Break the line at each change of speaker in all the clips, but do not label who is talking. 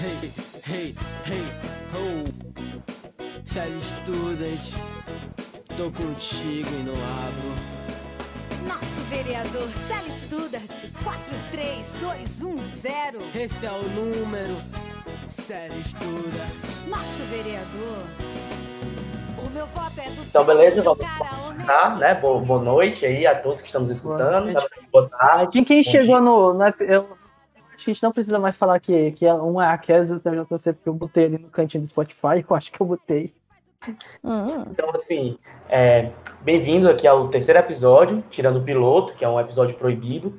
Hey, hey, hey, ho. Sério estudante, tô contigo e não abro.
Nosso vereador Célio Studart, 43210.
Esse é o número, sério estudante.
Nosso vereador. O meu voto é do
Então, beleza,
Célio,
vamos começar, né? Boa, boa noite aí a todos que estamos escutando.
Boa
Boa tarde.
Quem, quem chegou
dia.
no. eu, que a gente não precisa mais falar que, que um é a Kes e o outro é JC, porque eu botei ali no cantinho do Spotify, eu acho que eu botei.
Então, assim, é, bem-vindo aqui ao terceiro episódio, tirando o piloto, que é um episódio proibido.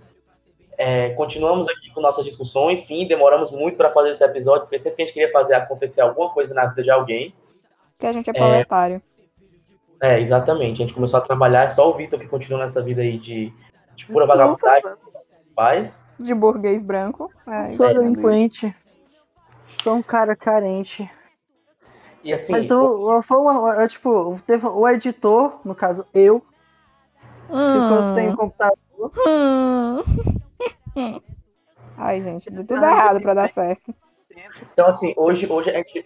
É, continuamos aqui com nossas discussões, sim, demoramos muito para fazer esse episódio, porque sempre que a gente queria fazer acontecer alguma coisa na vida de alguém,
que a gente é proletário.
é, exatamente, a gente começou a trabalhar, é só o Vitor que continua nessa vida aí de, de pura vagabundagem, paz.
De burguês branco. É,
Sou delinquente. Sou um cara carente.
E assim,
Mas o, o- foi uma, é, tipo, teve o editor, no caso eu, ficou sem computador.
Hum. Ai, gente, deu tudo errado pra dar certo.
Então, assim, hoje, hoje, a gente,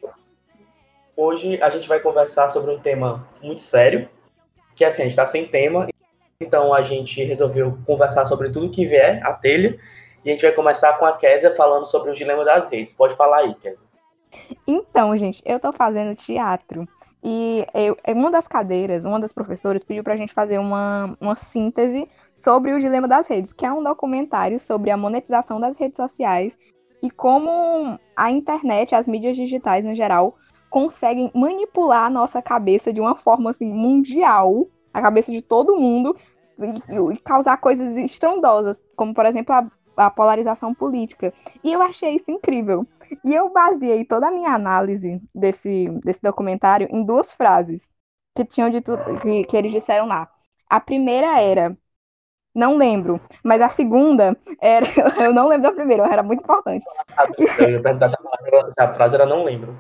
hoje a gente vai conversar sobre um tema muito sério, que é assim, a gente tá sem tema, então a gente resolveu conversar sobre tudo que vier à telha, e a gente vai começar com a Késia falando sobre o dilema das redes. Pode falar aí, Késia.
Então, gente, eu tô fazendo teatro. E eu, uma das cadeiras, uma das professoras pediu pra gente fazer uma, uma síntese sobre o dilema das redes, que é um documentário sobre a monetização das redes sociais e como a internet, as mídias digitais no geral, conseguem manipular a nossa cabeça de uma forma assim mundial, a cabeça de todo mundo, e, e causar coisas estrondosas, como por exemplo a, a polarização política. E eu achei isso incrível. E eu baseei toda a minha análise desse, desse documentário em duas frases que tinham dito, que, que eles disseram lá. A primeira era, não lembro, mas a segunda era, eu não lembro da primeira, era muito importante.
A frase era não lembro.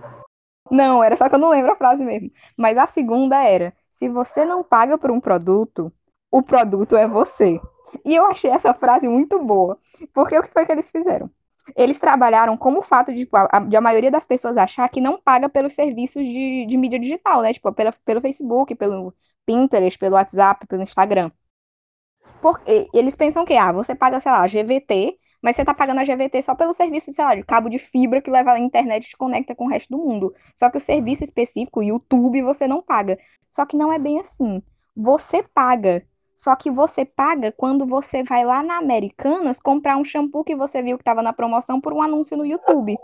Não, era só que eu não lembro a frase mesmo. Mas a segunda era: se você não paga por um produto, o produto é você. E eu achei essa frase muito boa, porque o que foi que eles fizeram? Eles trabalharam como o fato de, tipo, a, de a maioria das pessoas achar que não paga pelos serviços de, de mídia digital, né? Tipo, pela, pelo Facebook, pelo Pinterest, pelo WhatsApp, pelo Instagram. Porque eles pensam que, ah, você paga, sei lá, GVT, mas você tá pagando a GVT só pelo serviço, sei lá, de cabo de fibra que leva a internet e te conecta com o resto do mundo. Só que o serviço específico, YouTube, você não paga. Só que não é bem assim. Você paga. Só que você paga quando você vai lá na Americanas comprar um shampoo que você viu que estava na promoção por um anúncio no YouTube.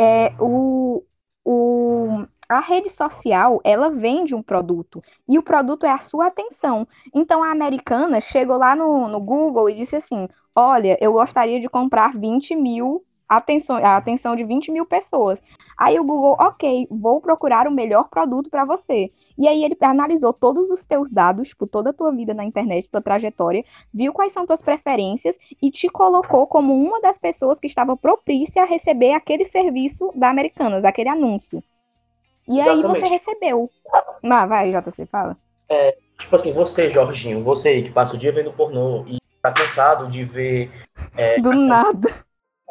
É, o, o, a rede social, ela vende um produto. E o produto é a sua atenção. Então a americana chegou lá no, no Google e disse assim: Olha, eu gostaria de comprar 20 mil atenção, a atenção de 20 mil pessoas. Aí o Google, ok, vou procurar o melhor produto para você. E aí ele analisou todos os teus dados, tipo, toda a tua vida na internet, tua trajetória, viu quais são tuas preferências e te colocou como uma das pessoas que estava propícia a receber aquele serviço da Americanas, aquele anúncio. E aí você
Exatamente.
recebeu. Ah, vai, JC, fala.
Tipo assim, você, Jorginho, você que passa o dia vendo pornô e tá cansado de ver
Do nada.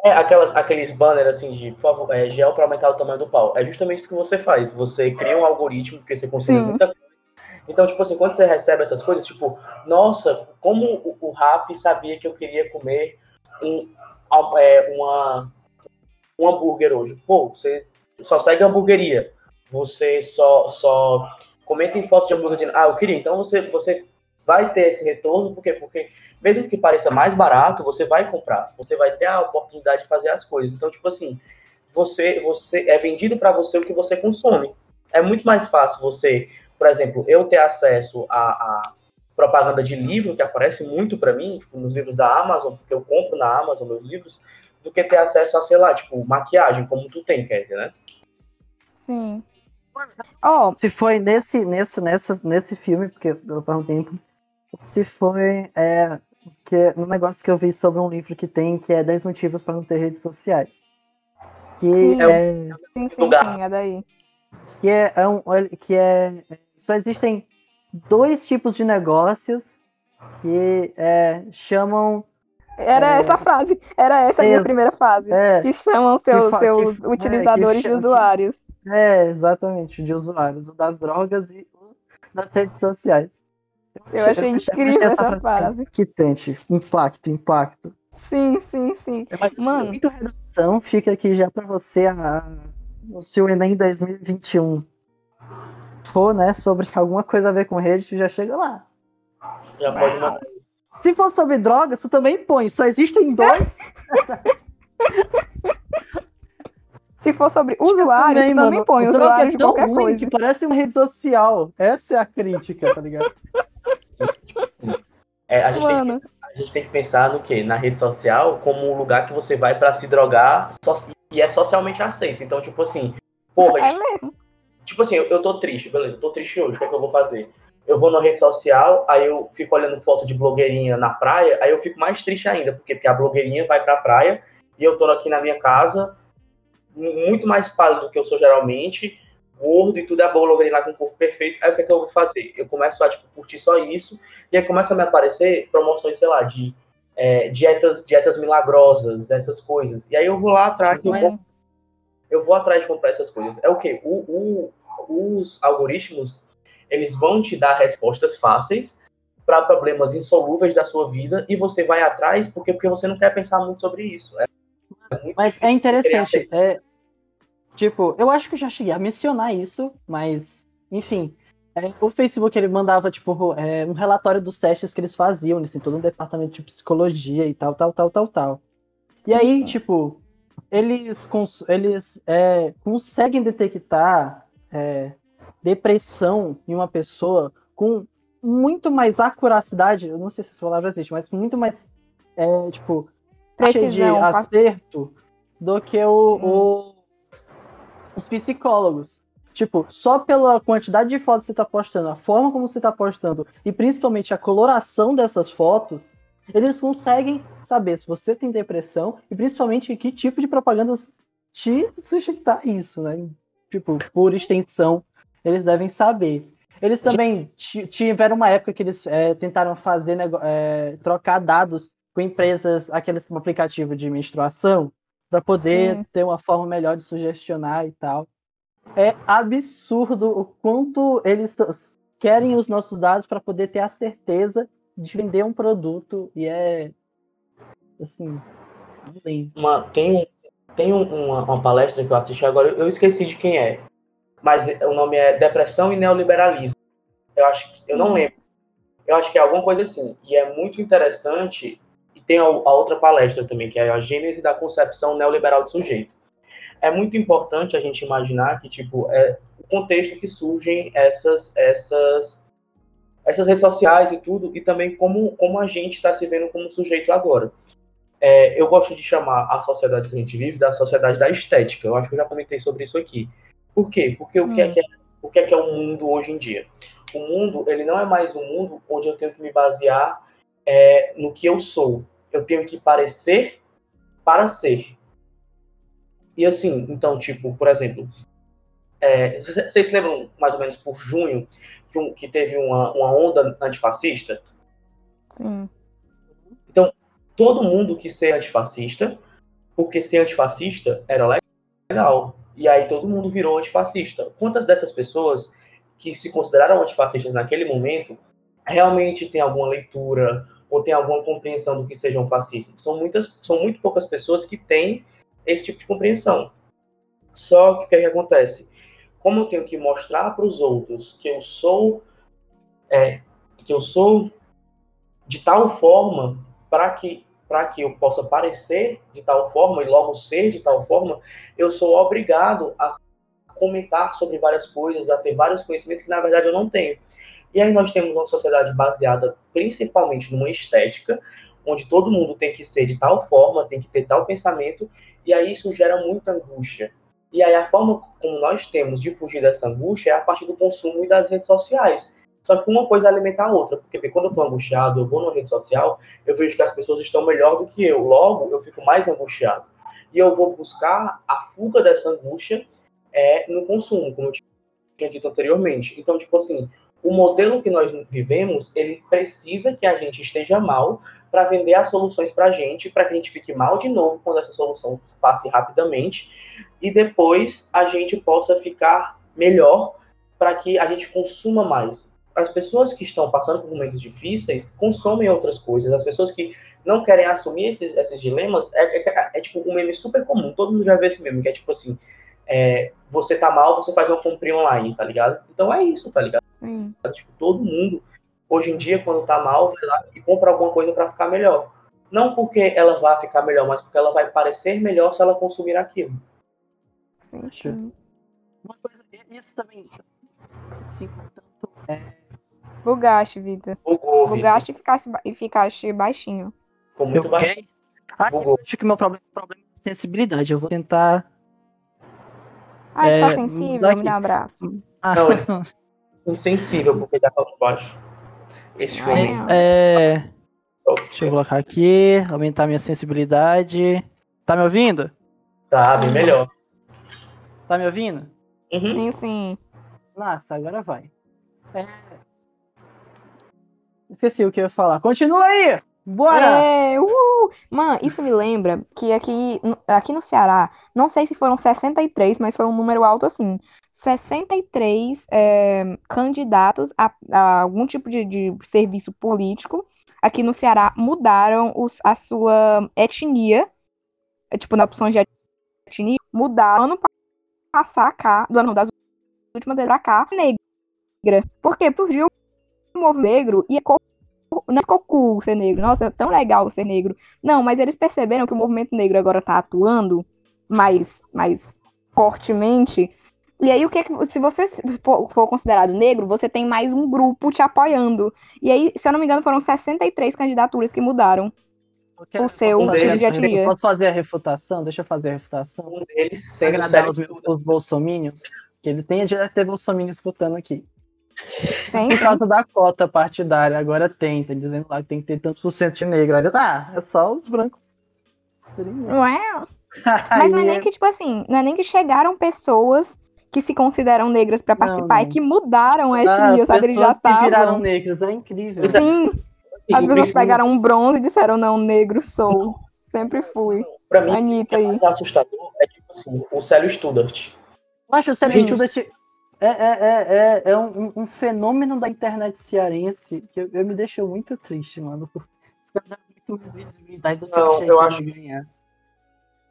É, aquelas, aqueles banners assim de, por favor, é, gel para aumentar o tamanho do pau. É justamente isso que você faz. Você cria um algoritmo, porque você consome
Sim.
muita coisa. Então, tipo assim, quando você recebe essas coisas, tipo, nossa, como o, o Rap sabia que eu queria comer um, é, uma, um hambúrguer hoje. Pô, você só segue a hamburgueria. Você só, só comenta em foto de hambúrguer dizendo, ah, eu queria. Então você, você vai ter esse retorno, por quê? Porque mesmo que pareça mais barato, você vai comprar. Você vai ter a oportunidade de fazer as coisas. Então, tipo assim, você, você é vendido para você o que você consome. É muito mais fácil você, por exemplo, eu ter acesso a, a propaganda de livro, que aparece muito para mim, tipo, nos livros da Amazon, porque eu compro na Amazon meus livros, do que ter acesso a, sei lá, tipo, maquiagem, como tu tem, Kézia, né?
Sim. Ó,
Se foi nesse, nesse, nessa, nesse filme, porque eu um tempo, se foi é, que é um negócio que eu vi sobre um livro que tem, que é 10 motivos para não ter redes sociais. Que
Sim.
é,
sim, sim,
Lugar.
sim, é daí.
que é, é um, que é só existem dois tipos de negócios que é, chamam
Era
É.
essa a frase. Era essa a minha primeira fase.
É,
Que chamam seus,
que
seus
fa- é,
utilizadores
que
de
chama-
usuários.
é, exatamente, de usuários, o das drogas e o das redes sociais.
Eu achei incrível essa frase.
Impactante, impacto, impacto.
Sim, sim, sim.
Mas,
Mano.
muito redação, fica aqui já pra você a, se o Enem 2021 for, né, sobre alguma coisa a ver com rede, tu já chega lá.
Já pode mandar.
Se for sobre drogas, tu também põe, só existem dois.
Se for sobre usuários,
também,
também,
mano.
põe
O Trump
usuários
é
de
tão
qualquer
ruim
coisa.
que parece uma rede social. Essa é a crítica, tá ligado?
É, a, gente tem,
Mano,
a gente tem que pensar no quê? Na rede social como um lugar que você vai pra se drogar so- e é socialmente aceito. Então, tipo assim, porra,
é mesmo.
tipo assim, eu, eu tô triste, beleza, eu tô triste hoje, o que é que eu vou fazer? Eu vou na rede social, aí eu fico olhando foto de blogueirinha na praia, aí eu fico mais triste ainda, porque, porque a blogueirinha vai pra praia e eu tô aqui na minha casa, mu- muito mais pálido do que eu sou geralmente, gordo e tudo é blogueirinha lá com o corpo perfeito, aí o que é que eu vou fazer? Eu começo a, tipo, curtir só isso, e aí começa a me aparecer promoções, sei lá, de é, dietas, dietas milagrosas, essas coisas. E aí eu vou lá atrás e eu vou eu vou atrás de comprar essas coisas. É o quê? O, o- os algoritmos, eles vão te dar respostas fáceis para problemas insolúveis da sua vida e você vai atrás porque, porque você não quer pensar muito sobre isso. É, é
Mas é interessante. É, tipo, eu acho que eu já cheguei a mencionar isso, mas, enfim. é, o Facebook ele mandava, tipo, é, um relatório dos testes que eles faziam. Eles têm todo um departamento de psicologia e tal, tal, tal, tal, tal. E
Sim,
aí,
sim.
tipo, eles, eles é, conseguem detectar é, depressão em uma pessoa com muito mais acuracidade, eu não sei se essa palavra existe, mas com muito mais, é, tipo, taxa de
Precisão. pa-
acerto do que o- os psicólogos. Tipo, só pela quantidade de fotos que você tá postando, a forma como você tá postando e principalmente a coloração dessas fotos, eles conseguem saber se você tem depressão e principalmente que tipo de propagandas te sujeitar a isso, né? Tipo, por extensão, eles devem saber. Eles também ti- tiveram uma época que eles é, tentaram fazer é, trocar dados com empresas, aqueles aplicativo de menstruação, para poder
Sim.
ter uma forma melhor de sugestionar e tal. É absurdo o quanto eles querem os nossos dados para poder ter a certeza de vender um produto e é assim.
Uma, tem um- tem um- uma, uma palestra que eu assisti agora, eu esqueci de quem é, mas o nome é Depressão e Neoliberalismo. Eu acho que, eu não
Uhum.
lembro. Eu acho que é alguma coisa assim. E é muito interessante. Tem a, outra palestra também, que é a Gênese da Concepção Neoliberal do Sujeito. É muito importante a gente imaginar que, tipo, é o contexto que surgem essas, essas, essas redes sociais e tudo, e também como, como a gente está se vendo como sujeito agora. É, eu gosto de chamar a sociedade que a gente vive da sociedade da estética. Eu acho que eu já comentei sobre isso aqui. Por quê? Porque o que, é,
Hum.
que é, o que é que é o mundo hoje em dia? O mundo, ele não é mais um mundo onde eu tenho que me basear é, no que eu sou. Eu tenho que parecer para ser. E assim, então, tipo, por exemplo, é, vocês se lembram mais ou menos por junho que, um- que teve uma, uma onda antifascista?
Sim.
todo mundo quis ser antifascista, porque ser antifascista era legal. E aí todo mundo virou antifascista. Quantas dessas pessoas que se consideraram antifascistas naquele momento realmente têm alguma leitura ou têm alguma compreensão do que seja um fascismo? São muitas, são muito poucas pessoas que têm esse tipo de compreensão. Só que o que, é que acontece? Como eu tenho que mostrar para os outros que eu sou é, que eu sou de tal forma para que para que eu possa parecer de tal forma e logo ser de tal forma, eu sou obrigado a comentar sobre várias coisas, a ter vários conhecimentos que na verdade eu não tenho. E aí nós temos uma sociedade baseada principalmente numa estética, onde todo mundo tem que ser de tal forma, tem que ter tal pensamento, e aí isso gera muita angústia. E aí a forma como nós temos de fugir dessa angústia é a partir do consumo e das redes sociais. Só que uma coisa alimenta a outra, porque quando eu estou angustiado, eu vou numa rede social, eu vejo que as pessoas estão melhor do que eu. Logo, eu fico mais angustiado. E eu vou buscar a fuga dessa angústia é, no consumo, como eu tinha dito anteriormente. Então, tipo assim, o modelo que nós vivemos, ele precisa que a gente esteja mal para vender as soluções para a gente, para que a gente fique mal de novo quando essa solução passe rapidamente, e depois a gente possa ficar melhor para que a gente consuma mais. As pessoas que estão passando por momentos difíceis consomem outras coisas. As pessoas que não querem assumir esses, esses dilemas é, é, é, é tipo um meme super comum. Todo mundo já vê esse meme, que é tipo assim: é, você tá mal, você faz uma comprinha online, tá ligado? Então é isso, tá ligado?
Sim.
Tipo, todo mundo, hoje em dia, quando tá mal, vai lá e compra alguma coisa para ficar melhor. Não porque ela vai ficar melhor, mas porque ela vai parecer melhor se ela consumir aquilo.
Sim, sim.
Uma coisa, isso também. Sim, tanto é.
Bugaste, Vitor.
Bugou.
Bugaste e ficaste, ba- e ficaste baixinho.
Ficou muito
eu
baixo.
quero- Ah, eu acho que meu problema, problema é sensibilidade. Eu vou tentar.
Ai,
É,
tá sensível? Me dá um abraço.
Ah,
Não, Insensível, porque tá pra baixo. Esse
Ah,
filme
é, deixa eu colocar aqui, aumentar minha sensibilidade. Tá me ouvindo?
Tá, bem melhor.
Tá me ouvindo?
Uhum.
Sim, sim.
Nossa, agora vai. É... Esqueci o que eu ia falar. Continua aí! Bora!
É, uhul! Mano, isso me lembra que aqui, no- aqui no Ceará, não sei se foram 63, mas foi um número alto assim. 63 é, candidatos a, a algum tipo de, de serviço político aqui no Ceará mudaram os, a sua etnia, é, tipo, na opção de etnia, mudaram ano passar cá, do ano das últimas pra cá, negra. Porque surgiu o movimento negro e ficou não ficou cool ser negro. Nossa, é tão legal ser negro. Não, mas eles perceberam que o movimento negro agora tá atuando mais, mais fortemente. E aí, o que é que. Se você for, for considerado negro, você tem mais um grupo te apoiando. E aí, se eu não me engano, foram 63 candidaturas que mudaram.
Quero-
o seu
fazer
tipo de
etnia.
Posso fazer a refutação? Deixa eu fazer a refutação.
Um deles sendo
Agradar os, os bolsominions. Que ele tem, já deve ter bolsominion escutando aqui.
Tem?
Por causa da cota partidária, agora tem. Tá dizendo lá que tem que ter tantos por cento de negro. Aí eu, Ah, é só os brancos. Seria mesmo.
Não é? Mas não é nem que, tipo assim, não é nem que chegaram pessoas que se consideram negras pra participar, é
não.
que mudaram a
Ah,
etnia,
as
sabe? Eles já
pessoas que viraram
estavam.
negros, é incrível.
É.
Sim, as
o
pessoas pegaram um bronze e disseram, não, negro sou. Sempre fui.
Pra mim,
Anitta
o que é
aí.
mais assustador é tipo assim, o Célio Studart.
Acho o
Gente.
Studart é, é, é, é, é um, um- fenômeno da internet cearense que eu, eu me deixou muito triste, mano. Os caras dão muito mais visibilidade do
Não, eu
que ia
acho-
ganhar.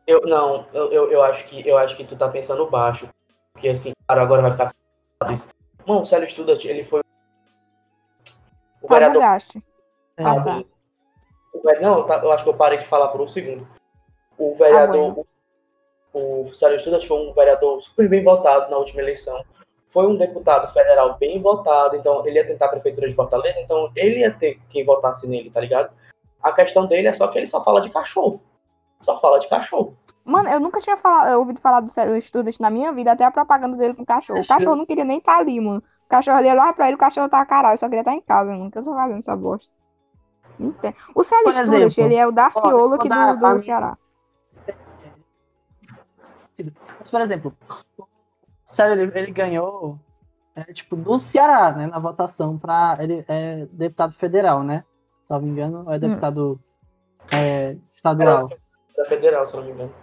Eu, não, eu, eu, eu acho que eu acho que tu tá pensando baixo. Porque assim, cara, agora vai ficar assustado isso. Mano, o Célio Studart, ele foi o vereador.
É,
Ah, tá.
O Não, tá- eu acho que eu parei de falar por um segundo. O vereador.
bueno.
o, o Célio Studart foi um vereador super bem votado na última eleição. Foi um deputado federal bem votado, então ele ia tentar a prefeitura de Fortaleza, então ele ia ter quem votasse nele, tá ligado? A questão dele é só que ele só fala de cachorro. Só fala de cachorro.
Mano, eu nunca tinha falado, ouvido falar do Célio Student na minha vida, até a propaganda dele com o cachorro. O
Cachorro.
não queria nem estar ali, mano. O cachorro ali olhava pra ele, o cachorro tava caralho, só queria estar em casa, mano. que eu tô fazendo essa bosta? Tem. O Célio Student, ele é o Daciolo aqui do, do Ceará.
Mas, por exemplo, o Sérgio ele, ele ganhou é, tipo, do Ceará, né? Na votação para ele é deputado federal, né? Se não me engano, é deputado é, estadual.
Da federal, se eu não me engano.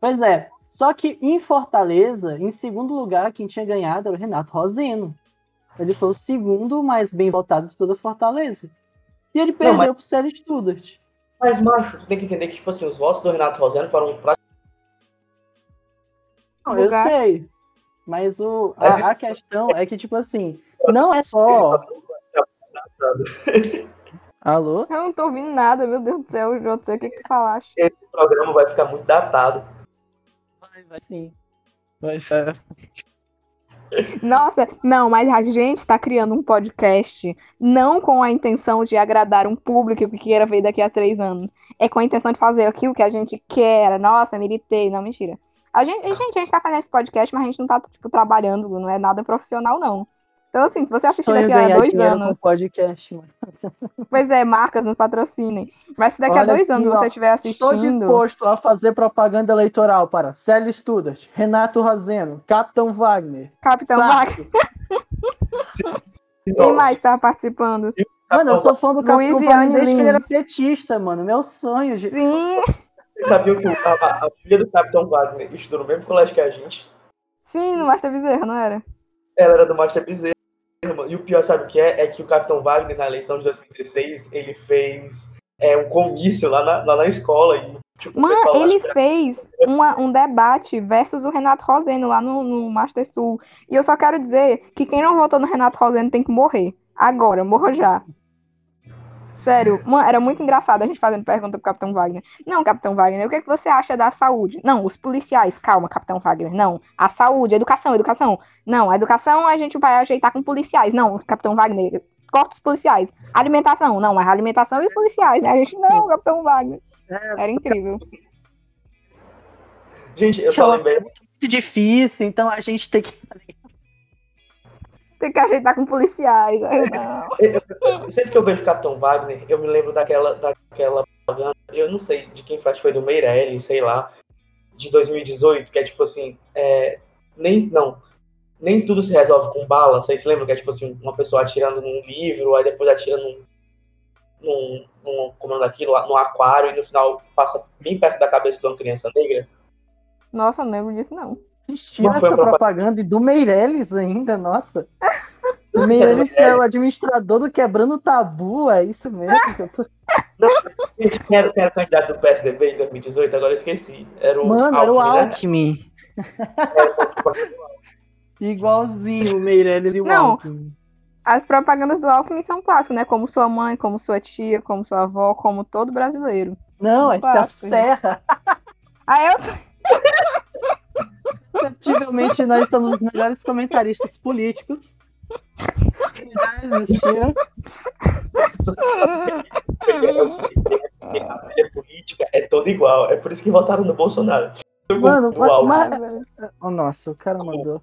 Pois é. Só que em Fortaleza, em segundo lugar, quem tinha ganhado era o Renato Roseno. Ele foi o segundo mais bem votado de toda Fortaleza. E ele perdeu
mas-
pro Célio Studart.
Mas, macho, tu tem que entender que, tipo assim, os votos do Renato Rosano foram pra...
Não, eu
Bugaste.
sei. Mas o, a, a questão é que, tipo assim, não é só. Alô?
Eu não tô ouvindo nada, meu Deus do céu, João, o que que tu falaste?
Esse programa vai ficar muito datado.
Vai, vai sim. Vai, vai.
Nossa, não, mas a gente tá criando um podcast não com a intenção de agradar um público que queira ver daqui a três anos. É com a intenção de fazer aquilo que a gente quer. Nossa, militei. Não, mentira. A gente, gente, a gente tá fazendo esse podcast, mas a gente não tá, tipo, trabalhando, não é nada profissional, não. Então, assim, se você assistir
Sonho
daqui a dois anos,
com podcast, mano.
pois é, marcas nos patrocinem. Mas se daqui a
Olha
dois anos
aqui, ó,
você estiver
Estou
assistindo.
disposto a fazer propaganda eleitoral para Célio Studart, Renato Roseno, Capitão Wagner.
Capitão. Wagner. Quem mais tava participando?
Mano, eu sou fã do Capitão Wagner desde que ele era petista, mano. Meu sonho, gente.
Sim,
Vocês sabiam que o- a, a filha do Capitão Wagner estudou no mesmo colégio que a gente?
sim, no Master Bezerra, não era?
Ela era do Master Bezerra. E o pior, sabe o que é? É que o Capitão Wagner, na eleição de 2016, ele fez é, um comício lá na, lá na escola. E, tipo,
Mano, ele fez uma- um debate versus o Renato Roseno lá no, no Master Sul. E eu só quero dizer que quem não votou no Renato Roseno tem que morrer. Agora, morra já. Sério, era muito engraçado a gente fazendo pergunta pro Capitão Wagner. Não, Capitão Wagner, o que, é que você acha da saúde? Não, os policiais, calma, Capitão Wagner. Não, a saúde, a educação, a educação. Não, a educação a gente vai ajeitar com policiais. Não, Capitão Wagner, corta os policiais. Alimentação, não, mas a alimentação e os policiais, né? A gente, não, Capitão Wagner. Era incrível.
Gente, eu só lembrei.
muito difícil, então a gente tem que.
Tem que ajeitar com policiais. Ai, não.
Sempre que eu vejo Capitão Wagner, eu me lembro daquela, daquela propaganda, eu não sei de quem faz, foi do Meirelles, sei lá, de 2018, que é tipo assim, é, nem, não, nem tudo se resolve com bala, vocês se lembram que é tipo assim, uma pessoa atirando num livro, aí depois atira num, num, num como é daquilo, num aquário, e no final passa bem perto da cabeça de uma criança negra?
Nossa, não lembro disso, não.
Foi
essa
propaganda.
propaganda e do Meirelles ainda, nossa. O Meirelles que é o administrador do Quebrando Tabu, é isso mesmo que eu tô...
Não, era, o candidato do PSDB em 2018? Agora eu esqueci. Era o
Mano, era o
Alckmin, né?
Alckmin. Igualzinho o Meirelles e o
Não.
Alckmin.
As propagandas do Alckmin são clássicas, né? Como sua mãe, como sua tia, como sua avó, como todo brasileiro.
Não, essa é. Serra.
Aí eu
Perceptivelmente, nós somos os melhores comentaristas políticos que já existiram.
a filha política é toda igual. É por isso que votaram no Bolsonaro.
Mano,
no
mas- Oh, nossa, o cara mandou.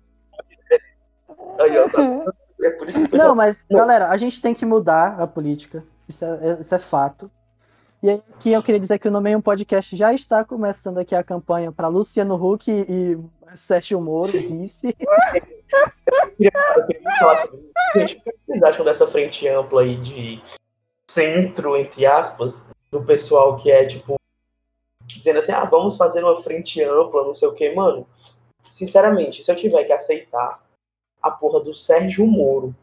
Aí, ó, tá- É por isso que
Não, mas, galera, a gente tem que mudar a política. Isso é, isso é fato. E aqui eu queria dizer que o Nomei um Podcast já está começando aqui a campanha para Luciano Huck e Sérgio Moro, vice.
O que vocês acham dessa frente ampla aí de centro, entre aspas, do pessoal que é tipo. Dizendo assim, ah, vamos fazer uma frente ampla, não sei o que, mano. Sinceramente, se eu tiver que aceitar a porra do Sérgio Moro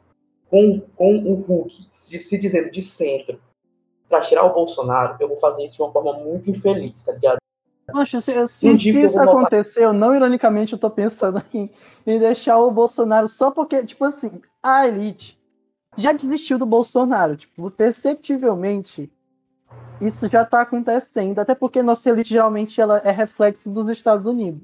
com, com o Hulk se, se dizendo de centro pra tirar o Bolsonaro, eu vou fazer isso de uma forma muito infeliz, tá ligado?
Poxa, se, se, se isso aconteceu, não ironicamente, eu tô pensando em, em deixar o Bolsonaro só porque, tipo assim, a elite já desistiu do Bolsonaro. Tipo, perceptivelmente, isso já tá acontecendo. Até porque nossa elite geralmente ela é reflexo dos Estados Unidos.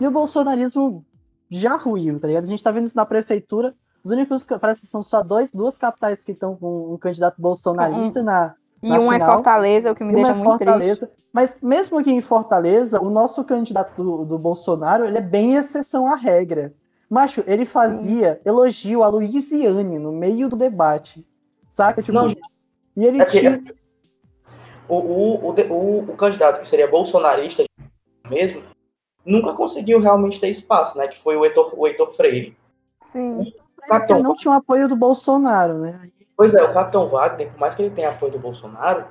E o bolsonarismo já ruiu, tá ligado? A gente tá vendo isso na prefeitura. Os únicos, parece que são só dois, duas capitais que estão com um candidato bolsonarista na,
E um é
final,
Fortaleza, o que me
uma
deixa
é
muito triste.
Fortaleza. Mas mesmo aqui em Fortaleza, o nosso candidato do, do Bolsonaro, ele é bem exceção à regra. Macho, ele fazia elogio a Luiziane no meio do debate. Saca? Tipo,
Não,
e ele
É que-
tinha.
o, o, o, de- o, o candidato que seria bolsonarista mesmo nunca conseguiu realmente ter espaço, né? Que foi o Heitor, o Heitor Freire.
Sim.
Ele não tinha o apoio do Bolsonaro, né?
Pois é, o Capitão Wagner, por mais que ele tenha apoio do Bolsonaro,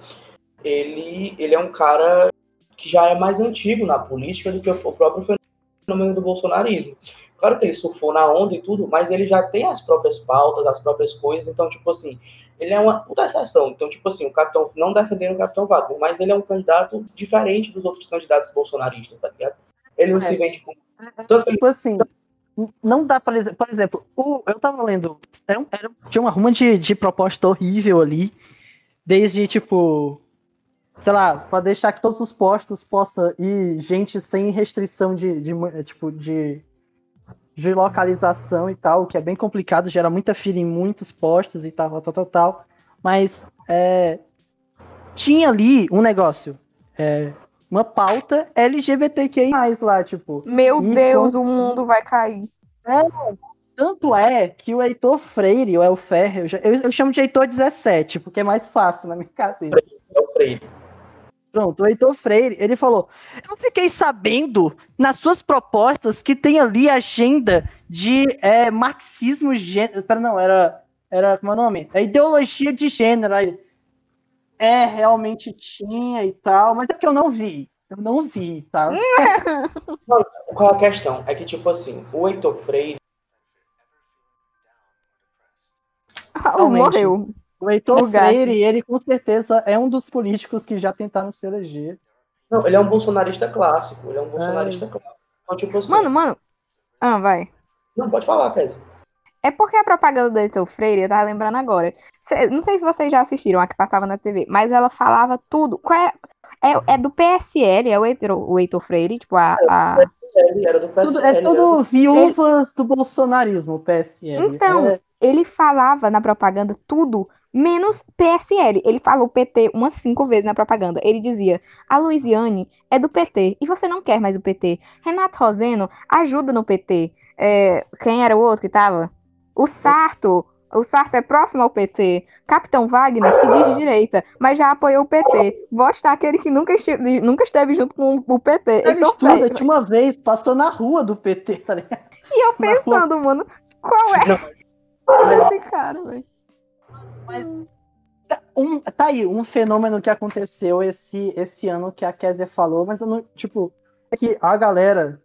ele, ele é um cara que já é mais antigo na política do que o próprio fenômeno do bolsonarismo. Claro que ele surfou na onda e tudo, mas ele já tem as próprias pautas, as próprias coisas, então, tipo assim, ele é uma puta exceção. Então, tipo assim, o Capitão, não defendendo o Capitão Wagner, mas ele é um candidato diferente dos outros candidatos bolsonaristas, tá ligado? Ele não
É.
se vende como. Tanto que ele
Tipo assim, não dá exe- Por exemplo, o, eu tava lendo. Era, era- tinha uma ruma de, de proposta horrível ali. Desde, tipo. Sei lá, pra deixar que todos os postos possam ir gente sem restrição de, de tipo, de, de localização e tal, que é bem complicado, gera muita fila em muitos postos e tal, tal, tal, tal. Mas é, tinha ali um negócio. é, uma pauta LGBTQI+, lá, tipo.
Meu Deus,
com-
o mundo vai cair.
Tanto é que o Heitor Freire, ou é o Ferre, eu, já- eu- eu chamo de Heitor 17, porque é mais fácil na minha cabeça.
é o Freire.
Pronto, o Heitor Freire, ele falou: Eu fiquei sabendo nas suas propostas que tem ali agenda de é, marxismo. Gê... Pera, não, era era, como é o nome? A ideologia de gênero. Aí, é, realmente tinha e tal, mas é que eu não vi. Eu não vi, tá?
Qual a questão? É que, tipo assim, o Heitor Freire.
Realmente.
Morreu.
O Heitor
O.
Freire, ele com certeza é um dos políticos que já tentaram se eleger.
Não, ele é um bolsonarista clássico. Ele é um bolsonarista clássico. Então, tipo assim.
Mano, mano. Ah, vai.
Não, pode falar, Kézia.
É porque a propaganda do Heitor Freire, eu tava lembrando agora. Cê- não sei se vocês já assistiram a que passava na TV, mas ela falava tudo. Qual é, é, é do PSL, é o Heitor, o Heitor Freire, tipo, a. a-
PSL.
Tudo, é tudo
do-
viúvas do bolsonarismo, o PSL.
Então,
É,
ele falava na propaganda tudo, menos PSL. Ele falou PT umas cinco vezes na propaganda. Ele dizia: a Luiziane é do PT e você não quer mais o PT. Renato Roseno ajuda no PT. É, quem era o outro que tava? O Sarto. O Sarto é próximo ao PT. Capitão Wagner se diz de direita, mas já apoiou o PT. Vote naquele que nunca esteve, nunca esteve junto com o PT.
ele
Heitor
estuda, tinha uma vez, passou na rua do PT, tá ligado?
E eu pensando, mano, qual é
Não,
esse cara, velho?
Mas tá, um, tá aí, um fenômeno que aconteceu esse, esse ano que a Kézia falou, mas eu não, tipo, é que a galera.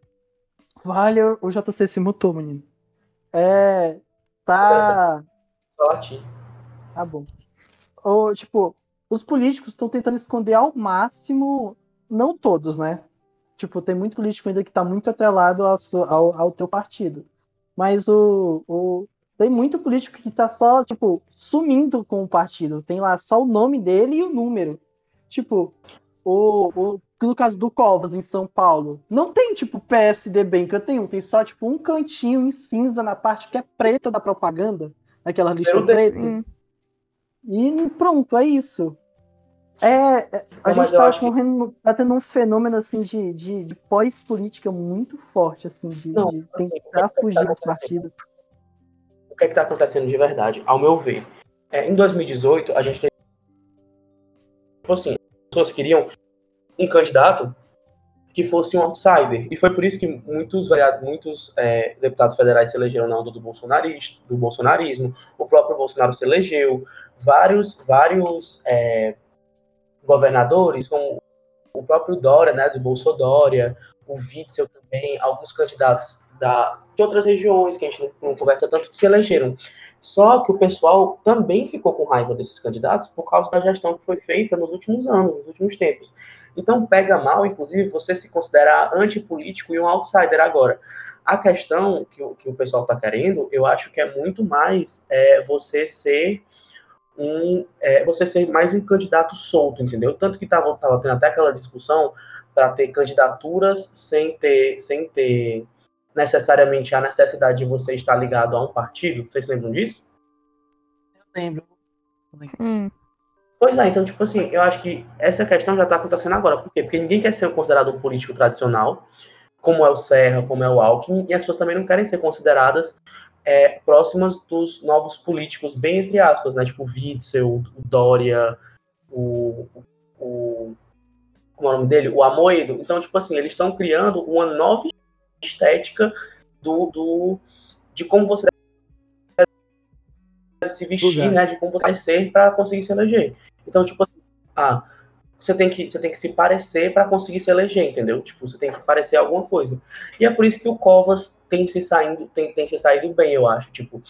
Vale, o JC se mutou, menino. É. Tá.
Lati.
Tá bom. Ou, tipo, os políticos estão tentando esconder ao máximo, não todos, né? Tipo, tem muito político ainda que tá muito atrelado ao, ao, ao teu partido. Mas o, o- tem muito político que tá só, tipo, sumindo com o partido. Tem lá só o nome dele e o número. Tipo, o, o, no caso do Covas, em São Paulo, não tem, tipo, PSDB em canto nenhum. Tem só, tipo, um cantinho em cinza na parte que é preta da propaganda. Aquela lista preta. E pronto, é isso. É, é, a
Não,
gente tá,
acho que-
correndo, tá tendo um fenômeno assim de, de, de pós-política muito forte, assim, de,
Não,
de
assim,
tentar
que
fugir
tá
dos
acontecendo?
partidos.
O que é que tá acontecendo de verdade? Ao meu ver. É, em 2018, a gente teve. Tipo assim, as pessoas queriam um candidato que fosse um outsider. E foi por isso que muitos, muitos é, deputados federais se elegeram na onda do, bolsonarista, do bolsonarismo. O próprio Bolsonaro se elegeu. Vários, vários é, governadores, como o próprio Dória, né, do Bolsodória, o Witzel também, alguns candidatos da, de outras regiões que a gente não, não conversa tanto, que se elegeram. Só que o pessoal também ficou com raiva desses candidatos por causa da gestão que foi feita nos últimos anos, nos últimos tempos. Então pega mal, inclusive, você se considerar antipolítico e um outsider agora. A questão que, o- que o pessoal está querendo, eu acho que é muito mais é, você ser um é, você ser mais um candidato solto, entendeu? Tanto que tava, tava tendo até aquela discussão para ter candidaturas sem ter, sem ter necessariamente a necessidade de você estar ligado a um partido. Vocês lembram disso?
Eu lembro.
Hum.
Pois é, então, tipo assim, eu acho que essa questão já está acontecendo agora. Por quê? Porque ninguém quer ser considerado um político tradicional, como é o Serra, como é o Alckmin, e as pessoas também não querem ser consideradas é, próximas dos novos políticos, bem entre aspas, né? Tipo o Witzel, o Dória, o, o. Como é o nome dele? O Amoedo. Então, tipo assim, eles estão criando uma nova estética do, do, de como você deve se vestir, né? De como você vai ser para conseguir se eleger. Então, tipo assim, ah, você tem que, você tem que se parecer para conseguir se eleger, entendeu? Tipo, você tem que parecer alguma coisa. E é por isso que o Covas tem se saindo, tem, tem se saído bem, eu acho. Tipo,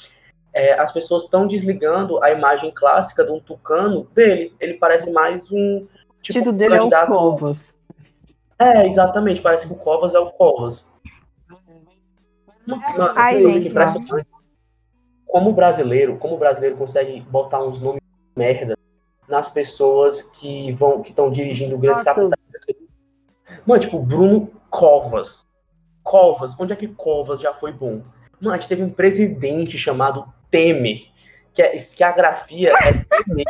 é, as pessoas estão desligando a imagem clássica de um tucano dele. Ele parece mais um
O
tipo um
dele é o
candidato.
Covas.
É, exatamente. Parece que o Covas é o Covas. Mano,
Ai,
coisa
gente,
que impressionante. Como o brasileiro, como o brasileiro consegue botar uns nomes merda nas pessoas que vão, que estão dirigindo grandes
Nossa.
capitais. Mano, tipo, Bruno Covas. Covas, onde é que Covas já foi bom? Mano, a gente teve um presidente chamado Temer, que, é, que a grafia é Temer.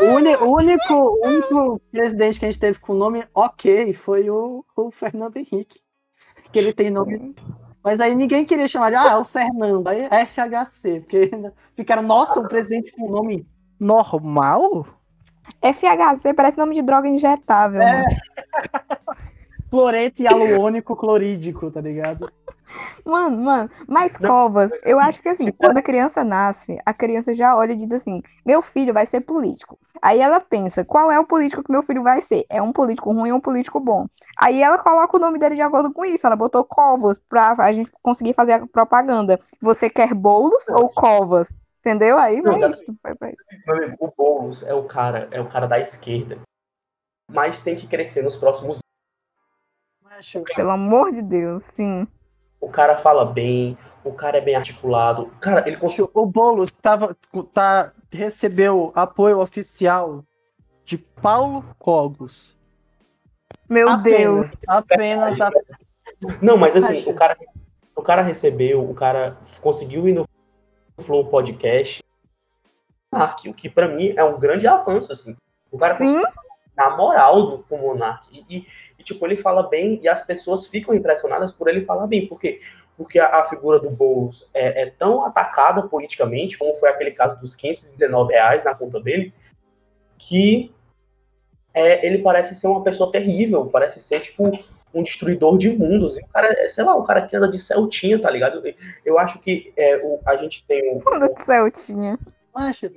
O, o único, o único presidente que a gente teve com nome ok foi o, o Fernando Henrique. Que ele tem nome. Mas aí ninguém queria chamar de ah, é o Fernando, aí é FHC, porque ficaram, nossa, um presidente com nome normal?
FHC parece nome de droga injetável.
É.
mano.
Fluoreto hialurônico clorídico, tá ligado?
Mano, mano, mas
Não,
covas, eu acho que assim, quando a criança nasce, a criança já olha e diz assim: meu filho vai ser político. Aí ela pensa: qual é o político que meu filho vai ser? É um político ruim ou um político bom? Aí ela coloca o nome dele de acordo com isso. Ela botou covas pra a gente conseguir fazer a propaganda. Você quer bolos ou covas? Entendeu? Aí vai isso. Vai pra isso.
Meu amigo, o Boulos é o cara, é o cara da esquerda. Mas tem que crescer nos próximos
Macho,
Pelo amor de Deus, sim.
O cara fala bem, o cara é bem articulado. Cara, ele conseguiu.
O Boulos tava, tá, recebeu apoio oficial de Paulo Cogos.
Meu Deus.
Apenas, apenas.
Não, mas assim, o cara, o cara recebeu, o cara conseguiu ir no Flow Podcast. Monark, o que pra mim é um grande avanço, assim. O cara
Sim,
na moral do, com o Monark. E, e- e, tipo, ele fala bem e as pessoas ficam impressionadas por ele falar bem. Por quê? Porque a, a figura do Boulos é, é tão atacada politicamente, como foi aquele caso dos 519 reais na conta dele, que é, ele parece ser uma pessoa terrível, parece ser, tipo, um destruidor de mundos. E o cara, é, sei lá, o cara que anda de Celtinha, tá ligado? Eu acho que é, o, a gente tem um.
Fundo de Celtinha.
Macho, eu,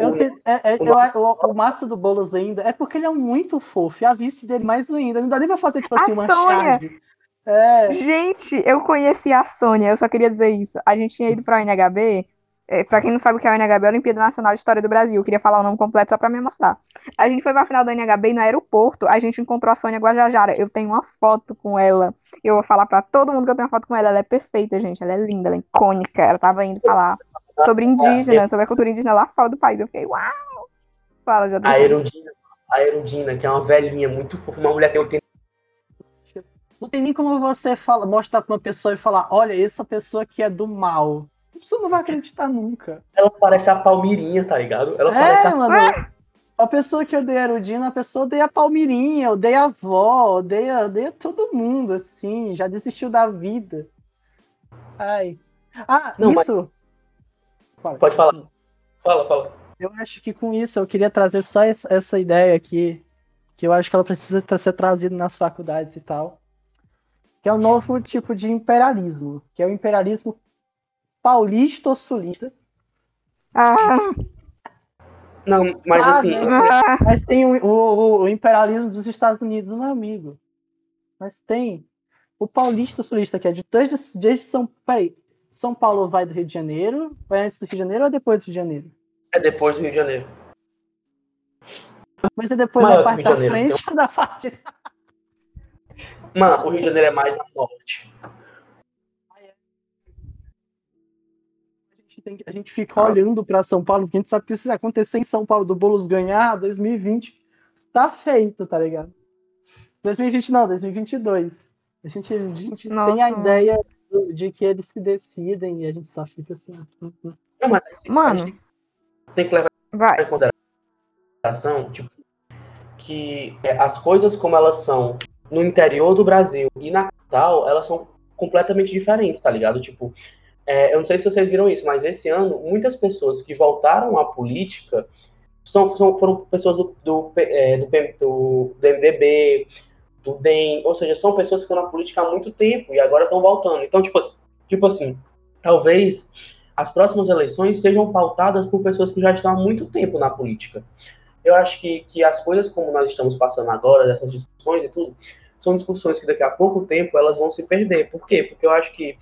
eu, te- é- é- eu- o, o massa do Boulos ainda é porque ele é muito fofo. E a vice dele mais ainda. Não dá nem pra fazer, tipo assim,
A
uma
Sônia.
charge. É.
Gente, eu conheci a Sônia, eu só queria dizer isso. A gente tinha ido pra UNHB. É, pra quem não sabe o que é a UNHB, é a Olimpíada Nacional de História do Brasil. Eu queria falar o nome completo só pra me mostrar. A gente foi pra final da UNHB e no aeroporto a gente encontrou a Sônia Guajajara. Eu tenho uma foto com ela. Eu vou falar pra todo mundo que eu tenho uma foto com ela. Ela é perfeita, gente. Ela é linda, ela é icônica. Ela tava indo falar sobre indígena, sobre a cultura indígena lá fora do país. Eu fiquei, uau! Fala, já
A Erundina, a Erundina, que é uma velhinha muito fofa, uma mulher que tem 80
Não tem nem como você fala, mostrar pra uma pessoa e falar, olha, essa pessoa aqui é do mal. Pessoa não vai acreditar nunca.
Ela parece a Palmirinha, tá ligado? Ela parece
É,
a...
mano. A pessoa que odeia a Erudina, a pessoa odeia a Palmirinha, odeia a avó, odeia, odeia todo mundo, assim, já desistiu da vida. Ai. Ah,
Não, mas-
isso. Fala.
Pode falar. Fala, fala.
Eu acho que com isso eu queria trazer só essa, ideia aqui, que eu acho que ela precisa ser trazida nas faculdades e tal, que é um novo tipo de imperialismo, que é o imperialismo paulista ou sulista,
Ah,
Não, mas
Ah,
assim,
não.
ah,
mas tem o, o- o imperialismo dos Estados Unidos, meu amigo. Mas tem o paulista ou sulista, que é de desde, desde São, peraí, São Paulo vai do Rio de Janeiro, vai antes do Rio de Janeiro ou depois do Rio de Janeiro?
é depois do Rio de Janeiro.
Mas é depois
Maior
da parte
o Rio de
da
Janeiro,
frente ou da parte
Mano, o Rio de Janeiro é mais a norte.
Tem que- a gente fica olhando para São Paulo, porque a gente sabe que se acontecer em São Paulo do Boulos ganhar, 2020 tá feito, tá ligado? 2020 não, 2022. A gente, a gente tem a
Nossa.
ideia do- de que eles que decidem e a gente só fica assim.
Não, mas gente,
Mano,
tem que levar
vai.
em consideração tipo, que é, as coisas como elas são no interior do Brasil e na capital, elas são completamente diferentes, tá ligado? Tipo, é, eu não sei se vocês viram isso, mas esse ano, muitas pessoas que voltaram à política são, são- foram pessoas do, do, é, do, do- do MDB, do DEM, ou seja, são pessoas que estão na política há muito tempo e agora estão voltando. Então, tipo, tipo assim, talvez as próximas eleições sejam pautadas por pessoas que já estão há muito tempo na política. Eu acho que, que as coisas como nós estamos passando agora, dessas discussões e tudo, são discussões que daqui a pouco tempo elas vão se perder. Por quê? Porque eu acho que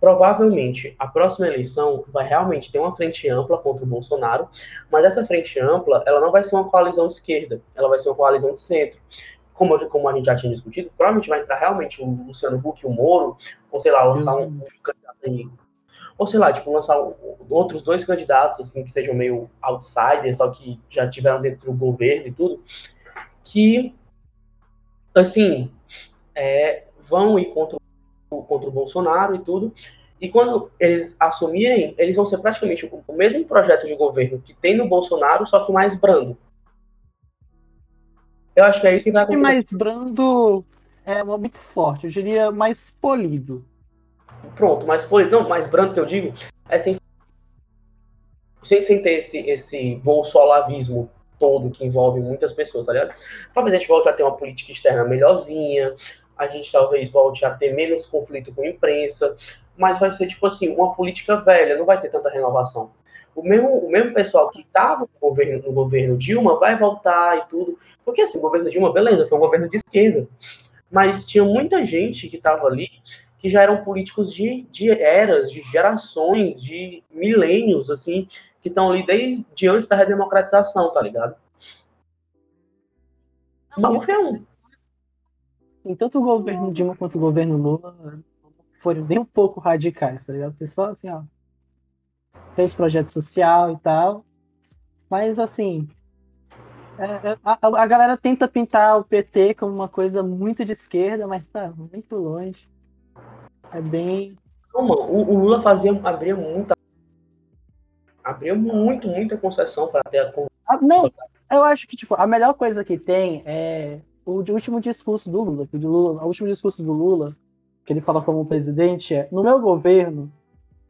provavelmente a próxima eleição vai realmente ter uma frente ampla contra o Bolsonaro, mas essa frente ampla ela não vai ser uma coalizão de esquerda, ela vai ser uma coalizão de centro. Como, como a gente já tinha discutido, provavelmente vai entrar realmente o Luciano Huck e o Moro, ou sei lá, lançar um, um candidato aí ou sei lá, tipo, lançar um- outros dois candidatos, assim, que sejam meio outsiders, só que já tiveram dentro do governo e tudo, que, assim, é, vão ir contra o, contra o Bolsonaro e tudo, e quando eles assumirem, eles vão ser praticamente o, o mesmo projeto de governo que tem no Bolsonaro, só que mais brando. Eu acho que é isso que vai
E
acontecer.
mais brando é muito forte, eu diria mais polido.
Pronto, mais polido. Não, mais brando que eu digo é sem, sem, sem ter esse, esse bolsolavismo todo que envolve muitas pessoas, tá ligado? Talvez a gente volte a ter uma política externa melhorzinha, a gente talvez volte a ter menos conflito com a imprensa, mas vai ser tipo assim, uma política velha, não vai ter tanta renovação. O mesmo, o mesmo pessoal que estava no governo, no governo Dilma vai voltar e tudo. Porque assim, o governo Dilma, beleza, foi um governo de esquerda. Mas tinha muita gente que estava ali que já eram políticos de, de eras, de gerações, de milênios, assim, que estão ali desde antes da redemocratização, tá ligado? Maluf é um.
Sim, tanto o governo Dilma quanto o governo Lula foram nem um pouco radicais, tá ligado? Só assim, ó. Fez projeto social e tal. Mas assim. é, é, a, a galera tenta pintar o PT como uma coisa muito de esquerda, mas tá muito longe. É bem.
Não, mano, o, o Lula fazia, abria muita. Abria muito, muita concessão para ter a.
Ah, não, eu acho que tipo, a melhor coisa que tem é o último discurso do Lula. que O, de Lula, o último discurso do Lula, que ele fala como presidente, é: no meu governo,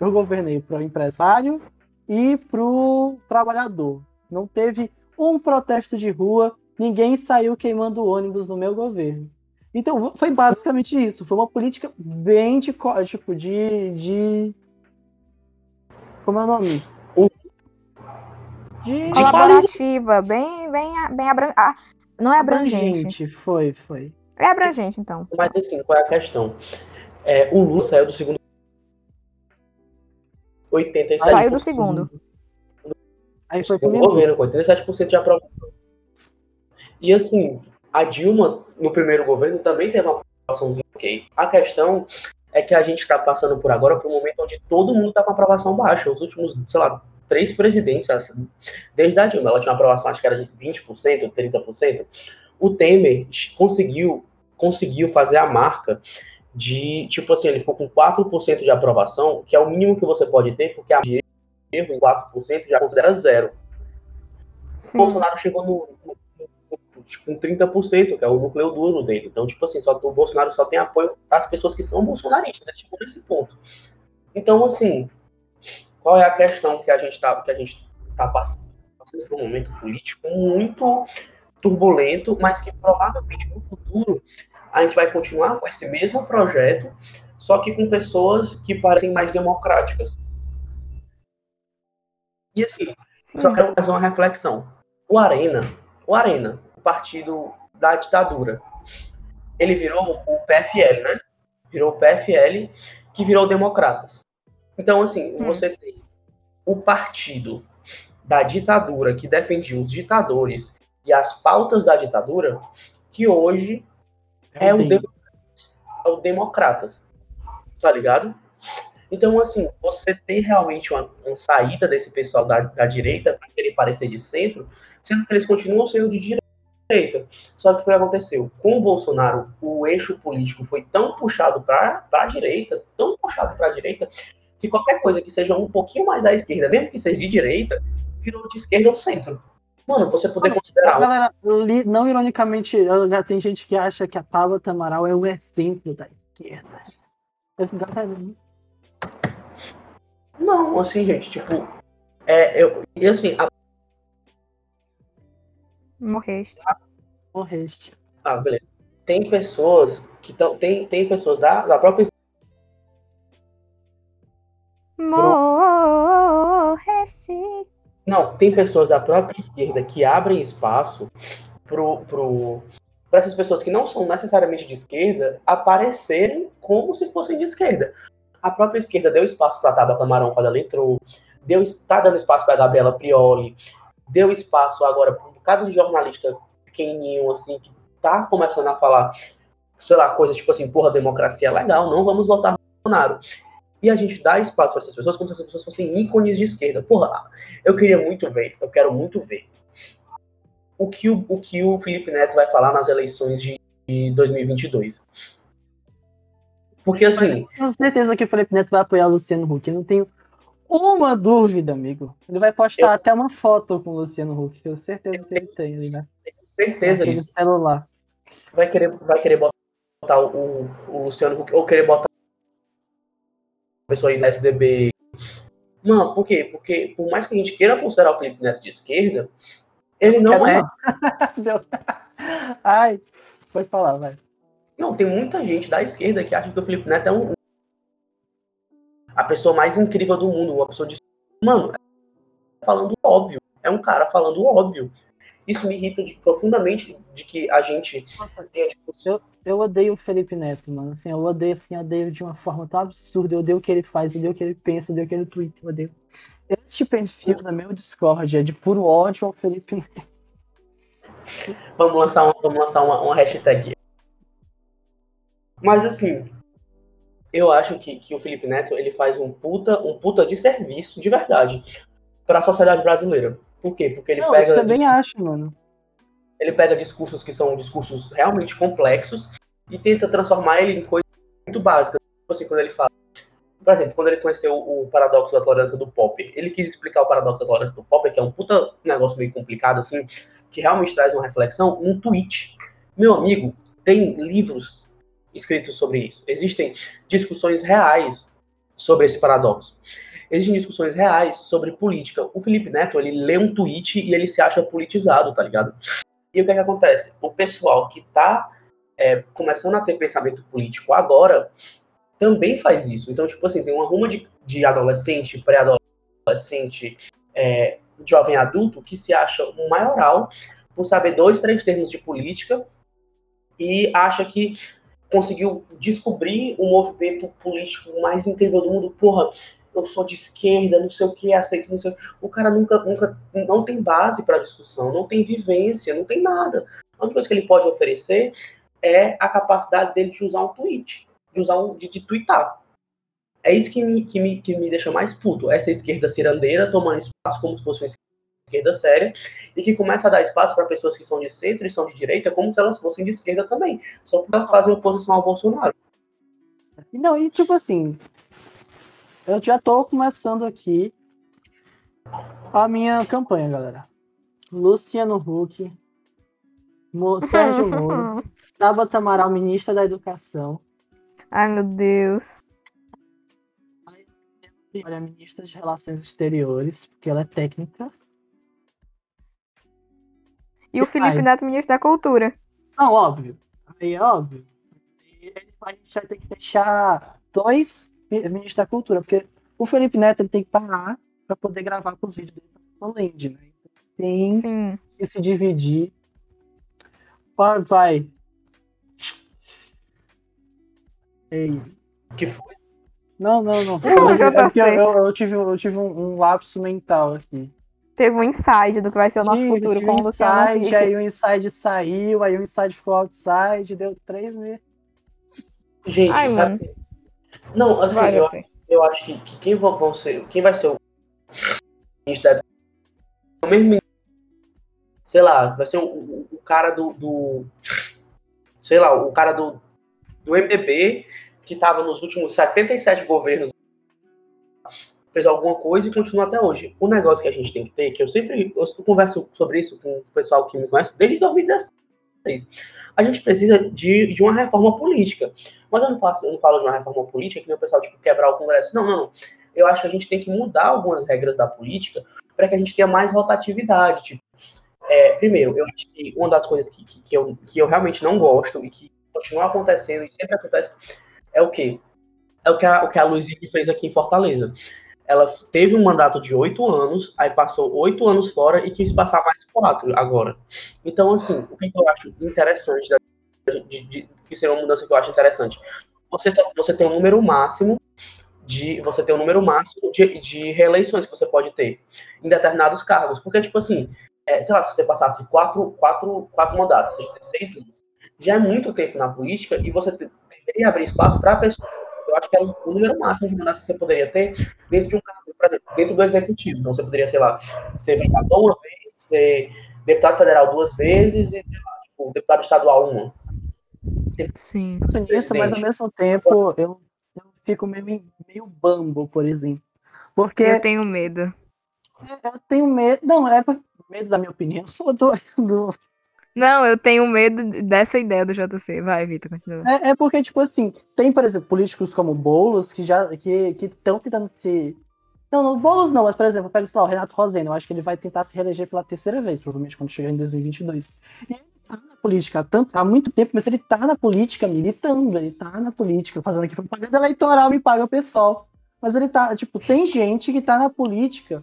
eu governei pro empresário e pro trabalhador. Não teve um protesto de rua, ninguém saiu queimando ônibus no meu governo. Então foi basicamente isso. Foi uma política bem de tipo de, de como é o nome? De
Colaborativa, bem, bem, bem abran... não é abrangente.
abrangente. Foi, foi.
É abrangente, então.
Mas assim, qual é a questão? É, o Lula saiu do segundo. 87%
Saiu do segundo.
Aí foi pro
governo, com 87% de aprovação. E assim, a Dilma, no primeiro governo, também teve uma aprovaçãozinha ok. A questão é que a gente está passando por agora por um momento onde todo mundo está com aprovação baixa. Os últimos, sei lá, três presidentes, assim, desde a Dilma, ela tinha uma aprovação, acho que era de 20%, 30%. O Temer conseguiu, conseguiu fazer a marca de, tipo assim, ele ficou com 4% de aprovação, que é o mínimo que você pode ter, porque a de erro em 4% já considera zero. O
Sim.
Bolsonaro chegou no, no, tipo, com 30%, que é o núcleo duro dele. Então, tipo assim, só, o Bolsonaro só tem apoio das pessoas que são bolsonaristas. Ele chegou nesse ponto. Então, assim, qual é a questão que a gente está que a gente tá passando? Passando por um momento político muito turbulento, mas que provavelmente no futuro a gente vai continuar com esse mesmo projeto, só que com pessoas que parecem mais democráticas. E assim,
Sim.
só quero fazer uma reflexão. O Arena, o Arena, o partido da ditadura, ele virou o PFL, né? Virou o PFL, que virou Democratas. Então, assim,
Hum.
você tem o partido da ditadura que defendia os ditadores e as pautas da ditadura, que hoje é o,
Tem.
Demo- é o Democratas. Tá ligado? Então, assim, você tem realmente uma, uma saída desse pessoal da, da direita para querer parecer de centro, sendo que eles continuam sendo de direita. Só que foi o que aconteceu. Com o Bolsonaro, o eixo político foi tão puxado para a direita, tão puxado para a direita, que qualquer coisa que seja um pouquinho mais à esquerda, mesmo que seja de direita, virou de esquerda ou centro. Mano, você poder considerar.
Galera, li- não ironicamente, tem gente que acha que a Paula Tamaral é o exemplo da esquerda. Eu fico,
Não, assim, gente, tipo. É, eu, e assim, a
Morreste.
morreste.
Ah, beleza. Tem pessoas que estão. Tem, tem pessoas da, da própria.
Morreste.
Não, tem pessoas da própria esquerda que abrem espaço pro, pro, para essas pessoas que não são necessariamente de esquerda aparecerem como se fossem de esquerda. A própria esquerda deu espaço para Tabata Camarão quando ela entrou, deu, tá dando espaço para a Gabriela Prioli, deu espaço agora para um bocado de jornalista pequenininho, assim, que tá começando a falar, sei lá, coisas tipo assim, porra, democracia é legal, não vamos votar no Bolsonaro. E a gente dá espaço para essas pessoas como se essas pessoas fossem ícones de esquerda. Porra, eu queria muito ver, eu quero muito ver o que o, o, que o Felipe Neto vai falar nas eleições de, de 2022. Porque assim,
Tenho certeza que o Felipe Neto vai apoiar o Luciano Huck. Eu não tenho uma dúvida, amigo. Ele vai postar
Eu-
até uma foto com o Luciano Huck. Tenho certeza que ele tem ali, né?
certeza
Naquele
disso.
celular.
Vai querer, vai querer botar o, o Luciano Huck, ou querer botar pessoa aí do SDB. Mano, por quê? Porque por mais que a gente queira considerar o Felipe Neto de esquerda, ele não é.
Ai, pode falar, vai.
Não, tem muita gente da esquerda que acha que o Felipe Neto é um, a pessoa mais incrível do mundo, uma pessoa de. Mano, é falando óbvio. É um cara falando óbvio. Isso me irrita de, profundamente de que a gente tenha discussão.
Eu, eu odeio o Felipe Neto, mano. Assim, eu odeio, assim, eu odeio de uma forma tão absurda. Eu odeio o que ele faz, eu odeio o que ele pensa, eu odeio o que ele tweet, eu odeio. Este perfil no meu Discord é de puro ódio ao Felipe Neto.
Vamos lançar, uma, vamos lançar uma, uma hashtag. Mas assim, eu acho que, que o Felipe Neto ele faz um puta, um puta de serviço, de verdade, para a sociedade brasileira. Por quê? Porque ele
Não,
pega.
eu também acho, mano.
Ele pega discursos que são discursos realmente complexos e tenta transformar ele em coisas muito básicas. Tipo assim, quando ele fala. Por exemplo, quando ele conheceu o paradoxo da tolerância do Popper, ele quis explicar o paradoxo da tolerância do Popper, que é um puta negócio meio complicado, assim, que realmente traz uma reflexão, num tweet. Meu amigo, tem livros escritos sobre isso. Existem discussões reais sobre esse paradoxo. Existem discussões reais sobre política. O Felipe Neto, ele lê um tweet e ele se acha politizado, tá ligado? E o que é que acontece? O pessoal que tá é, começando a ter pensamento político agora também faz isso. Então, tipo assim, tem uma ruma de, de adolescente, pré-adolescente, é, jovem adulto que se acha um maioral por saber dois, três termos de política e acha que conseguiu descobrir o movimento político mais incrível do mundo. Porra, eu sou de esquerda, não sei o que, aceito, não sei o que. O cara nunca, nunca, não tem base para discussão, não tem vivência, não tem nada. A única coisa que ele pode oferecer é a capacidade dele de usar um tweet, de usar um, de, de twittar. É isso que me, que, me, que me deixa mais puto. Essa esquerda cirandeira tomando espaço como se fosse uma esquerda séria e que começa a dar espaço para pessoas que são de centro e são de direita como se elas fossem de esquerda também. Só porque elas fazem oposição ao Bolsonaro.
Não, e tipo assim, eu já tô começando aqui a minha campanha, galera. Luciano Huck, Mo- Sérgio Moro, Tabata Amaral, ministra da Educação,
Ai, meu Deus.
olha, ministra de Relações Exteriores, porque ela é técnica.
E o Felipe
Ai.
Neto, ministro da Cultura.
Não, óbvio. Aí é óbvio. A gente vai ter que deixar dois mi- ministros da cultura, porque o Felipe Neto ele tem que parar para poder gravar com os vídeos dele no Land, né? Então, tem
Sim.
que se dividir. Vai, vai. Ei.
Que foi?
Não, não, não.
Já
É eu, eu- eu tive, eu tive um, um lapso mental aqui.
Teve um insight do que vai ser o nosso
Tive-
futuro
tive
com
um
o Luciano
inside. Aí o inside saiu, aí o inside ficou outside, deu três meses.
Gente,
Ai,
sabe?
mano.
Não, assim,
Vai,
eu,
você.
eu acho que, que quem vão, ser, quem vai ser o ministro da o mesmo ministro, sei lá, vai ser o, o- o cara do, do- sei lá, o cara do, do MDB que estava nos últimos 77 governos fez alguma coisa e continua até hoje. O negócio que a gente tem que ter, que eu sempre eu converso sobre isso com o pessoal que me conhece desde 2016. A gente precisa de, de uma reforma política. Mas eu não, faço, eu não falo de uma reforma política que o pessoal tipo, quebrar o Congresso. Não, não, não. Eu acho que a gente tem que mudar algumas regras da política para que a gente tenha mais rotatividade. Tipo, é, primeiro, eu acho que uma das coisas que, que, que eu, que eu realmente não gosto e que continua acontecendo e sempre acontece é o quê? É o que a, o que a Luiziane fez aqui em Fortaleza. Ela teve um mandato de oito anos, aí passou oito anos fora e quis passar mais quatro agora. Então, assim, o que eu acho interessante de, de- que seria uma mudança que eu acho interessante. Você, só- você tem um número máximo de. Você tem um número máximo de, de reeleições que você pode ter em determinados cargos. Porque, tipo assim, é, sei lá, se você passasse quatro, quatro, quatro mandatos, seja, seis anos, já é muito tempo na política e você deveria abrir espaço para a pessoa. Eu acho que é o número máximo de mandatos que você poderia ter dentro de um cargo, por exemplo, dentro do executivo. Então você poderia, sei lá, ser vereador uma vez, ser deputado federal duas vezes e, sei lá, tipo, deputado estadual uma.
Sim.
nisso, mas ao mesmo tempo eu, eu fico meio, meio bambo, por exemplo. Porque
Eu tenho medo.
eu tenho medo. Não, é medo da minha opinião. ou Do, do,
Não, eu tenho medo dessa ideia do JC. Vai, Vitor, continua.
é, é porque, tipo assim, tem, por exemplo, políticos como Boulos que já que estão tentando se. Não, não, Boulos não, mas, por exemplo, pega sei lá, o Renato Roseno. Eu acho que ele vai tentar se reeleger pela terceira vez, provavelmente, quando chegar em 2022. E ele tá na política há, tanto, há muito tempo, mas ele tá na política militando, ele tá na política, fazendo aqui propaganda eleitoral, me paga o pessoal. Mas ele tá, tipo, tem gente que tá na política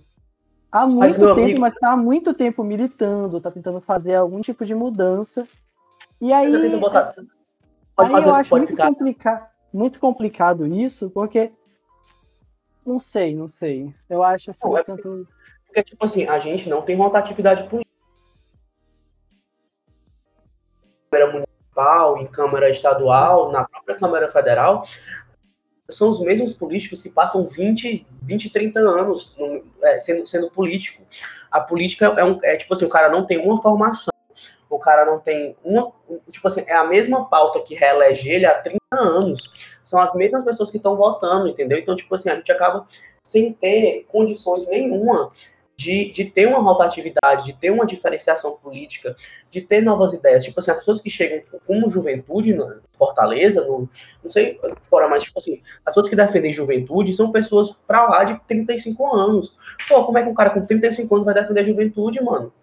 há muito
meu
tempo,
amigo-
mas tá há muito tempo militando, tá tentando fazer algum tipo de mudança. E aí,
Mas eu botar. Pode
aí
fazer,
eu acho muito,
ficar.
complica muito complicado isso, porque não sei, não sei. Eu acho assim,
Não, é
tanto
Porque, tipo assim, a gente não tem rotatividade política. Câmara municipal, em Câmara estadual, na própria Câmara Federal, são os mesmos políticos que passam 20, 20 30 anos no- é, sendo, sendo político. A política é, um, é tipo assim, o cara não tem uma formação, o cara não tem uma. Tipo assim, é a mesma pauta que reelege ele há 30 anos. São as mesmas pessoas que estão votando, entendeu? Então, tipo assim, a gente acaba sem ter condições nenhuma de, de ter uma rotatividade, de ter uma diferenciação política, de ter novas ideias. Tipo assim, as pessoas que chegam como juventude na Fortaleza, no, não sei fora, mas tipo assim, as pessoas que defendem juventude são pessoas pra lá de 35 anos. Pô, como é que um cara com 35 anos vai defender a juventude, mano?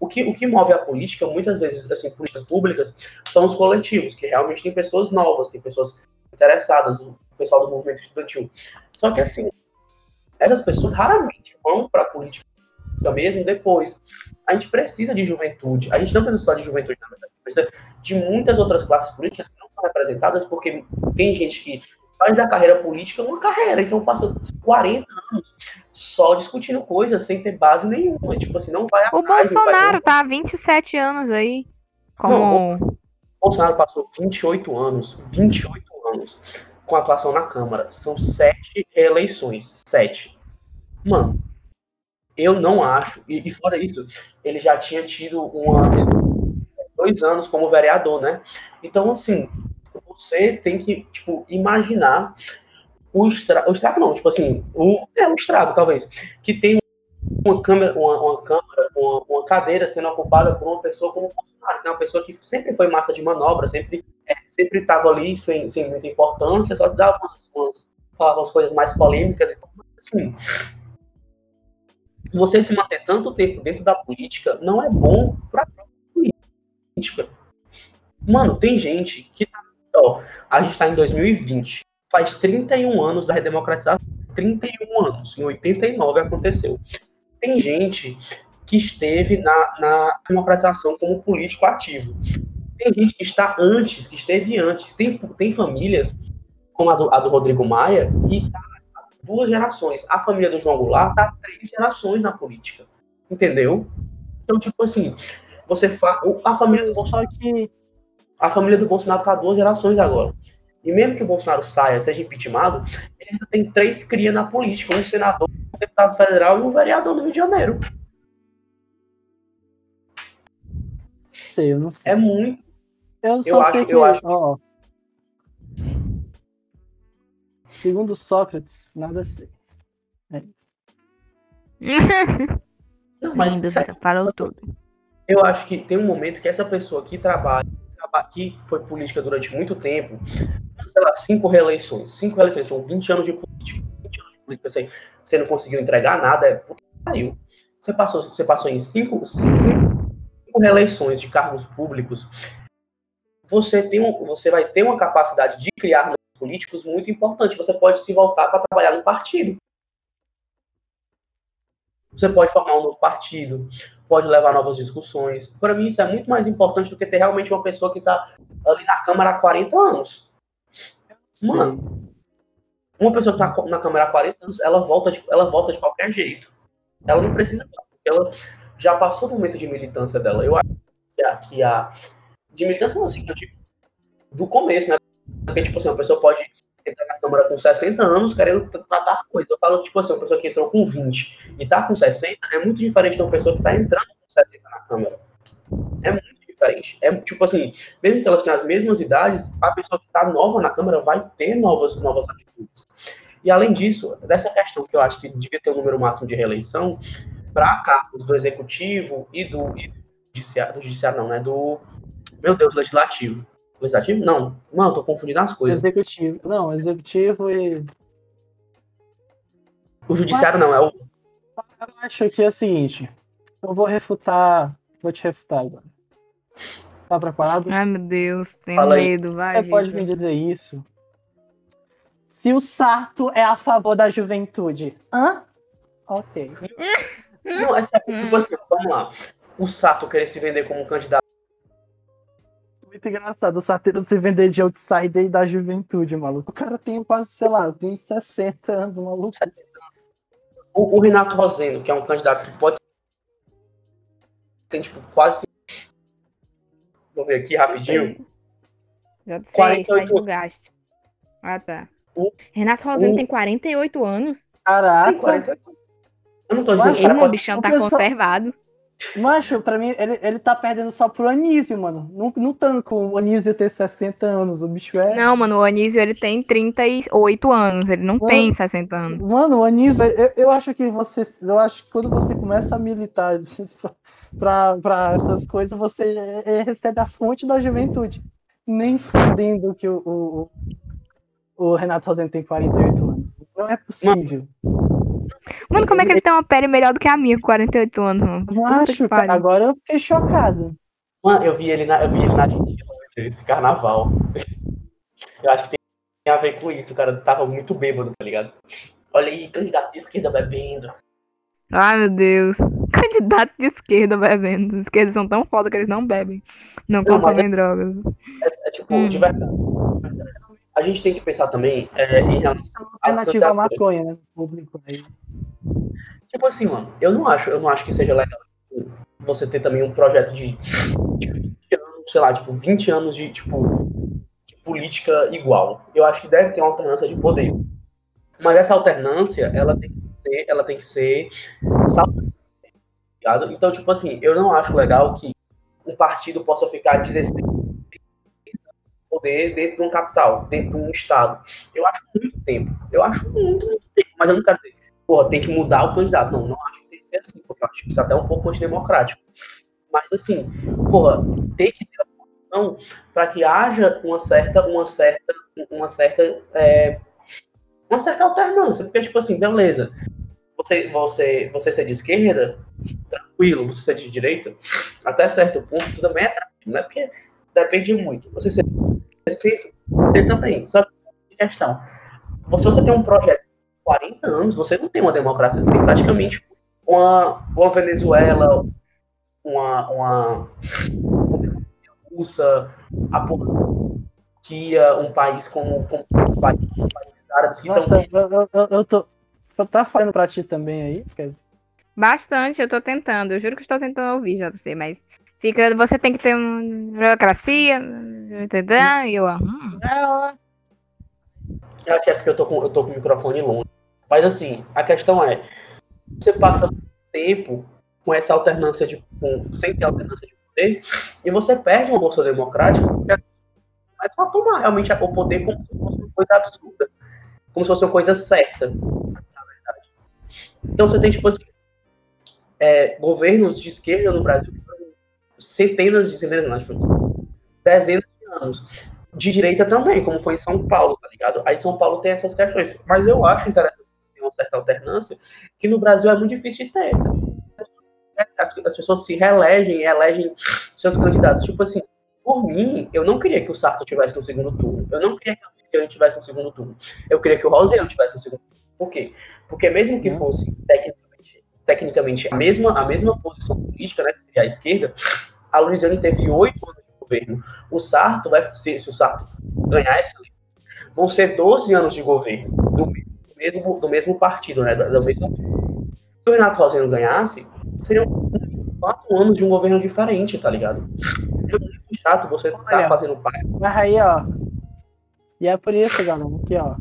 O que, o que move a política, muitas vezes, assim, políticas públicas, são os coletivos, que realmente tem pessoas novas, tem pessoas interessadas, o pessoal do movimento estudantil. Só que, assim, essas pessoas raramente vão para a política mesmo depois. A gente precisa de juventude. A gente não precisa só de juventude, na verdade. A gente precisa de muitas outras classes políticas que não são representadas, porque tem gente que faz da carreira política uma carreira, então passa 40 anos só discutindo coisas sem ter base nenhuma. Tipo assim, não vai
O
atrás, não
Bolsonaro tá há 27 anos aí. Como.
O Bolsonaro passou 28 anos, 28 anos com atuação na Câmara. São sete reeleições. Sete. Mano, eu não acho. E, e fora isso, ele já tinha tido uma, dois anos como vereador, né? Então, assim, você tem que, tipo, imaginar o estrago. O estrago não, tipo assim, o, é um estrago, talvez. Que tem uma câmera, uma, uma uma, uma cadeira sendo ocupada por uma pessoa como Bolsonaro, que é uma pessoa que sempre foi massa de manobra, sempre é, sempre estava ali sem, sem muita importância, só dava umas, umas, falava umas coisas mais polêmicas. Então, assim, você se manter tanto tempo dentro da política não é bom para política. Mano, tem gente que tá, ó, a gente está em 2020, faz 31 anos da redemocratização, 31 anos, em 89 aconteceu. Tem gente que esteve na, na democratização como político ativo. Tem gente que está antes, que esteve antes. Tem, tem famílias, como a do, a do Rodrigo Maia, que está há duas gerações. A família do João Goulart está há três gerações na política. Entendeu? Então, tipo assim, você fa... a família do Bolsonaro.
Que.
A família do Bolsonaro está há duas gerações agora. E mesmo que o Bolsonaro saia, seja impeachmentado, ele ainda tem três cria na política: um senador, um deputado federal e um vereador no Rio de Janeiro.
sei, eu não sei.
É muito.
Eu só
Eu
sei
acho-
que,
eu acho-
ó, segundo Sócrates, nada sei.
Não, mas
Lindo,
sério,
falou tudo.
eu acho que tem um momento que essa pessoa que trabalha, traba- que foi política durante muito tempo, sei lá, cinco reeleições, cinco reeleições, são 20 anos de política, 20 anos de política, você, você não conseguiu entregar nada, é puta pariu. Você passou, você passou em cinco, cinco, cinco reeleições de cargos públicos, você, tem um, você vai ter uma capacidade de criar políticos muito importante. Você pode se voltar para trabalhar no partido. Você pode formar um novo partido, pode levar novas discussões. Para mim, isso é muito mais importante do que ter realmente uma pessoa que está ali na Câmara há 40 anos. Mano, uma pessoa que está na Câmara há 40 anos, ela volta de, ela volta de qualquer jeito. Ela não precisa, porque ela já passou do momento de militância dela. Eu acho que a, que a de militância não, assim, digo, do começo, né? Porque, tipo assim, uma pessoa pode entrar na Câmara com 60 anos querendo tratar coisa. Eu falo, tipo assim, uma pessoa que entrou com 20 e tá com 60 é muito diferente de uma pessoa que tá entrando com 60 na Câmara. É muito diferente. É tipo assim, mesmo que elas tenham as mesmas idades, a pessoa que tá nova na Câmara vai ter novas, novas atitudes. E além disso, dessa questão que eu acho que devia ter um número máximo de reeleição para cargos do executivo e do, e do judiciário, do judiciário não, né? Do meu Deus, legislativo. Legislativo? Não. Mano, tô confundindo as coisas.
Executivo. Não, executivo e.
O judiciário não, é o.
Eu acho que é o seguinte. Eu vou refutar. Vou te refutar agora. Tá preparado?
Ai, meu Deus, tenho
Fala aí.
medo, vai.
Você pode me dizer isso? Se o Sarto é a favor da juventude. Hã? Ok.
Não, é sério, tipo assim, vamos lá. O Sato querer se vender como um candidato.
Muito engraçado o Sarto se vender de outsider e da juventude, maluco. O cara tem quase, sei lá, tem 60 anos, maluco.
O, o Renato Rosendo, que é um candidato que pode. Tem, tipo, quase. Vou ver aqui rapidinho.
Já fez,
48
tá julgaste. Ah, tá.
O-
Renato Rosendo
o-
tem 48 anos.
Caraca,
48. Eu não tô dizendo que o
Ei,
cara pode.
bichão
o
tá
pessoal-
conservado.
macho, pra mim, ele, ele tá perdendo só pro Anísio, mano. Não, não tanto com o Anísio ter 60 anos. O bicho é.
Não, mano, o Anísio, ele tem 38 anos. Ele não
Mano.
tem 60 anos.
Mano, o Anísio, eu, eu acho que você. Eu acho que quando você começa a militar pra, pra essas coisas, você é- é- recebe a fonte da juventude. Nem fudendo que o, o, o Renato Rosendo tem 48 anos. Não é possível.
Mano, como é que ele tem uma pele melhor do que a minha com 48 anos, mano?
Não acho, cara. Agora eu fiquei chocado.
Mano, eu vi ele na, eu vi ele na Argentina esse carnaval. Eu acho que tem, tem a ver com isso, o cara tava muito bêbado, tá ligado? Olha aí, candidato de esquerda bebendo.
Ai, meu Deus. Candidato de esquerda bebendo. Os esquerdos são tão foda que eles não bebem. Não
Não,
consomem drogas.
É, é tipo,
Hum.
de verdade. A gente tem que pensar também é, em relação às
Alternativa à
candidaturas.
maconha, né? Público aí.
Tipo assim, mano, eu não acho, eu não acho que seja legal tipo, você ter também um projeto de, de 20 anos, sei lá, tipo, 20 anos de, tipo, de política igual. Eu acho que deve ter uma alternância de poder. Mas essa alternância, ela tem que ser, ela tem que ser saudável, ligado? Então, tipo assim, eu não acho legal que um partido possa ficar 16 poder dentro de um capital, dentro de um estado. Eu acho muito tempo. Eu acho muito, muito tempo. Mas eu não quero dizer, porra, tem que mudar o candidato. Não, não acho que tem que ser assim, porque eu acho que isso é até um pouco antidemocrático. Mas assim, porra, tem que ter a função para que haja uma certa, uma certa, uma certa, é, uma certa alternância. Porque, tipo assim, beleza. Você, você, você ser de esquerda, tranquilo. Você ser de direita, até certo ponto, também é tranquilo, né? Porque depende muito. Você ser centro, você também. Só que questão. Se você tem um projeto de 40 anos, você não tem uma democracia, você tem praticamente uma, uma Venezuela, uma, uma, uma russa, a Turquia, um país como, como os países, os países árabes que
Nossa,
estão.
eu, eu, eu tô. Tá falando pra ti também aí? Porque-
Bastante, eu tô tentando. Eu juro que estou tentando ouvir, JC, mas fica. Você tem que ter uma democracia, entendeu? E eu, ah, hum.
Eu acho que é porque eu tô, com, eu tô com o microfone longe. Mas assim, a questão é, você passa muito tempo com essa alternância de com, sem ter alternância de poder, e você perde uma bolsa democrática, porque é mais pra tomar realmente o poder como se fosse uma coisa absurda. Como se fosse uma coisa certa. Então você tem, tipo assim, é, governos de esquerda no Brasil centenas de centenas, não, tipo, dezenas de anos de direita também, como foi em São Paulo, tá ligado? Aí São Paulo tem essas questões. Mas eu acho interessante ter uma certa alternância, que no Brasil é muito difícil de ter. As, as pessoas se reelegem elegem seus candidatos. Tipo assim, por mim, eu não queria que o Sarto tivesse no segundo turno. Eu não queria que o Luciano tivesse no segundo turno. Eu queria que o Rosiano tivesse no segundo turno. Por quê? Porque mesmo que fosse tecnicamente, tecnicamente a, mesma, a mesma posição política, né, que seria a esquerda, a Luiziane teve oito anos de governo. O Sarto vai se, se o Sarto ganhar essa eleição, vão ser 12 anos de governo do mesmo, do mesmo partido, né? Do mesmo... Se o Renato Rosendo ganhasse, seriam quatro anos de um governo diferente, tá ligado? É muito chato você tá
Olha.
fazendo parte.
Mas aí, ó. E é por isso, galera, que, ó.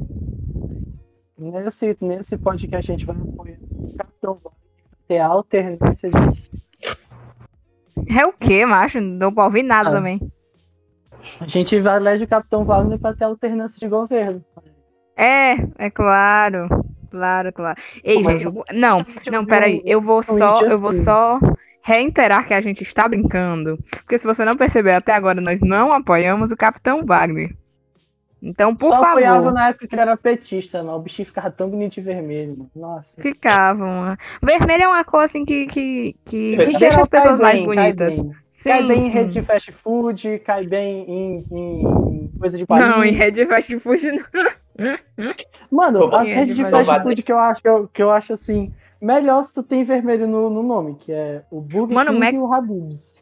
Nesse, nesse podcast a gente vai apoiar o Capitão ter alternância de.
É o quê, macho? Não deu pra ouvir nada
Ah.
também.
A gente vai eleger o Capitão Wagner pra ter alternância de governo.
É, é claro. Claro, claro. Ei,
Mas
gente, não, não, peraí. Eu vou só, eu vou
assim.
só reiterar que a gente está brincando. Porque se você não percebeu até agora, nós não apoiamos o Capitão Wagner. Então, por
Só apoiava
favor,
na época que ele era petista, mano. O bichinho ficava tão bonito de vermelho, mano. Nossa.
ficavam. Vermelho é uma cor assim que, que, que
Em
deixa
geral,
as pessoas mais
bem, cai
bonitas.
bem.
Sim,
cai bem em
sim.
rede de fast food, cai bem em, em coisa de país.
Não, em Red Fast Food não.
Mano,
Como
as redes
de
de
fast
food
que eu acho, que eu, que eu acho assim, melhor se tu tem vermelho no, no nome, que é o Burger
Mano,
King
Mac-
e o Habib's.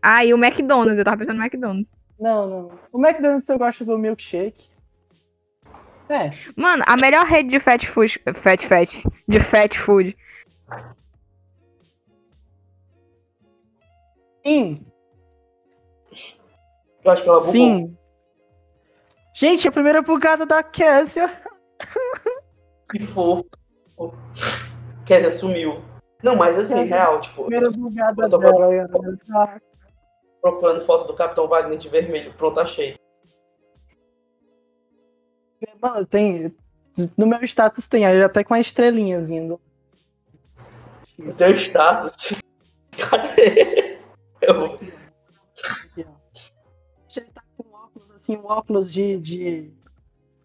Ah, e o McDonald's, eu tava pensando no McDonald's.
Não, não. O McDonald's eu gosto do milkshake. É,
Mano, a melhor rede de fast food. Fat fat. De fast food.
sim,
Eu acho que ela bugou.
sim. Gente, a primeira bugada da Cassia.
Que fofo. Dizer, sumiu. Não, mas assim,
É.
real, tipo,
Primeira bugada dela. Ah,
procurando foto do Capitão Wagner de vermelho. Pronto, achei.
Mano, tem. No meu status tem, aí até com a estrelinhazinha. do-
O teu status. Cadê? Eu...
Ele tá com óculos, assim, um óculos de, de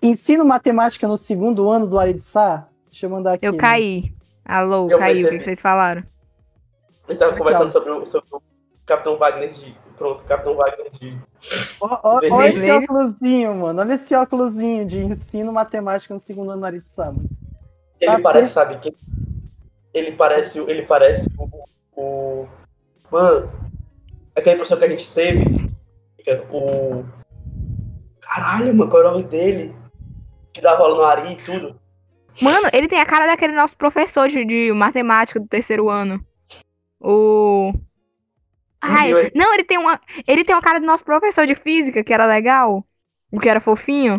ensino matemática no segundo ano do Aritsá. Deixa eu mandar aqui.
Eu
né?
caí. Alô,
Eu
caiu. O que
percebi.
vocês falaram?
A gente tava conversando sobre sobre o Capitão Wagner de. Pronto, Capitão Wagner de.
Ó, ó, ó esse óculosinho, mano. Olha esse óculosinho de ensino matemática no segundo ano do Aritsá. mano.
Ele
Tá
parece, sabe quem? Ele parece, ele parece o, o. Mano, aquele professor que a gente teve. era O. Caralho, mano, qual é o nome dele? Que dava aula no Ari e tudo.
Mano, ele tem a cara daquele nosso professor de, de matemática do terceiro ano. O. Ai, não, ele tem uma. Ele tem uma cara do nosso professor de física, que era legal. O que era fofinho.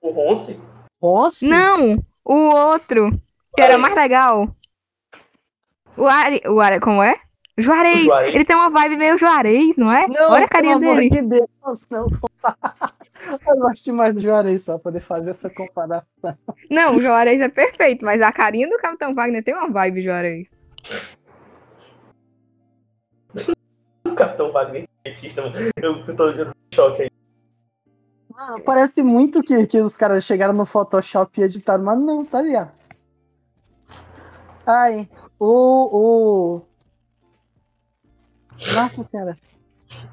O Ronce.
Nossa!
Não! O outro, que era mais legal. O Ari. O Ari, como é? Juarez.
Juarez.
Ele tem uma vibe meio Juarez, não é?
Não,
Olha a carinha
pelo amor
dele.
de Deus, não. Eu gosto demais do Juarez pra poder fazer essa comparação.
Não, o Juarez é perfeito, mas a carinha do Capitão Wagner tem uma vibe Juarez.
O Capitão Wagner petista, mano. Eu, tô em choque aí.
Mano, parece muito que, que os caras chegaram no Photoshop e editaram, mas não, tá ó. Ai, o. o... Nossa senhora,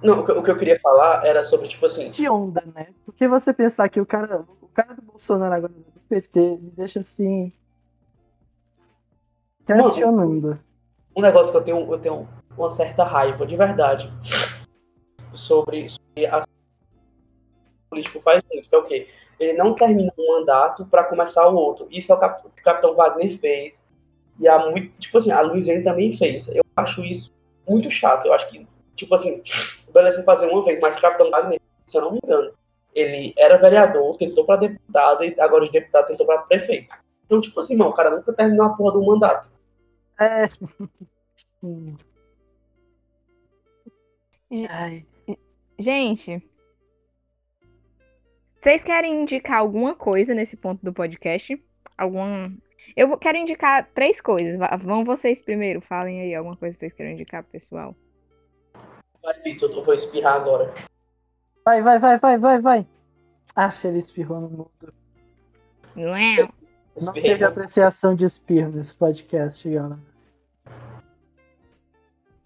Não, o que, o que eu queria falar era sobre, tipo assim.
de onda, né? Porque você pensar que o cara, o cara do Bolsonaro agora do PT me deixa assim. Questionando.
um negócio que eu tenho, eu tenho uma certa raiva, de verdade, sobre, sobre a o político faz muito, que é o quê? Ele não termina um mandato para começar o outro. Isso é o que o Capitão Wagner fez. E há muito, tipo assim, a Luiziane também fez. Eu acho isso muito chato. Eu acho que, tipo assim, beleza fazer uma vez, mas o Capitão Wagner, se eu não me engano, ele era vereador, tentou para deputado e agora de deputado tentou para prefeito. Então, tipo assim, mano, o cara nunca terminou a porra do mandato.
É. Ai.
Gente, vocês querem indicar alguma coisa nesse ponto do podcast? Algum. Eu vou- quero indicar três coisas. Vão vocês primeiro, falem aí alguma coisa que vocês querem indicar, pro pessoal.
Vai, Vitor, eu vou espirrar agora.
Vai, vai, vai, vai, vai, vai. Ah, feliz espirrou no mundo. Não
Espirrei.
teve apreciação de espirro nesse podcast, galera.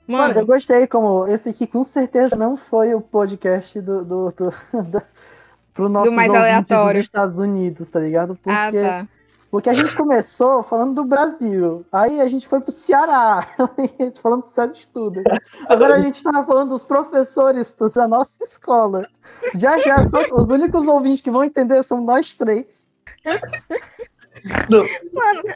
Mano, eu
Mano,
gostei como esse aqui com certeza não foi o podcast do, do, do, do pro nosso
mais aleatório.
dos Estados Unidos, tá ligado? Porque,
ah, tá.
porque a gente começou falando do Brasil, aí a gente foi pro Ceará, falando sério de tudo. Agora a gente tava falando dos professores da nossa escola. Já já, só, os únicos ouvintes que vão entender são nós três.
Mano,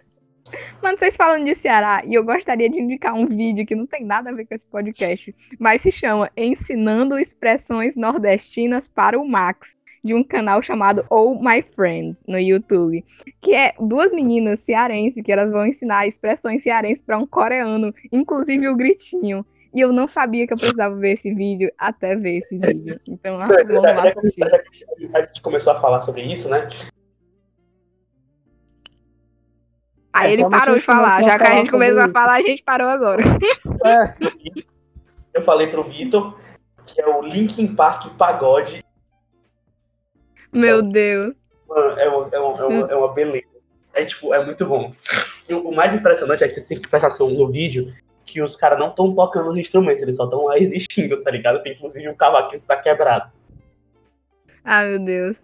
mano, vocês falam de Ceará e eu gostaria de indicar um vídeo que não tem nada a ver com esse podcast, mas se chama Ensinando Expressões Nordestinas para o Max, de um canal chamado Oh My Friends no YouTube, que é duas meninas cearenses que elas vão ensinar expressões cearenses para um coreano, inclusive o gritinho. E eu não sabia que eu precisava ver esse vídeo até ver esse vídeo. Então, vamos lá assistir.
que a gente começou a falar sobre isso, né?
Aí
É,
ele parou de falar. Já que a gente começou a falar, a gente parou agora.
É,
Eu falei pro Vitor que é o Linkin Park Pagode.
Meu Deus.
Mano, é, uma, é, uma, é, uma, é uma beleza. É tipo, é muito bom. E o o mais impressionante é que você tem que prestar atenção no vídeo que os caras não estão tocando os instrumentos, eles só estão lá existindo, tá ligado? Tem inclusive um cavaquinho que tá quebrado.
Ah, meu Deus.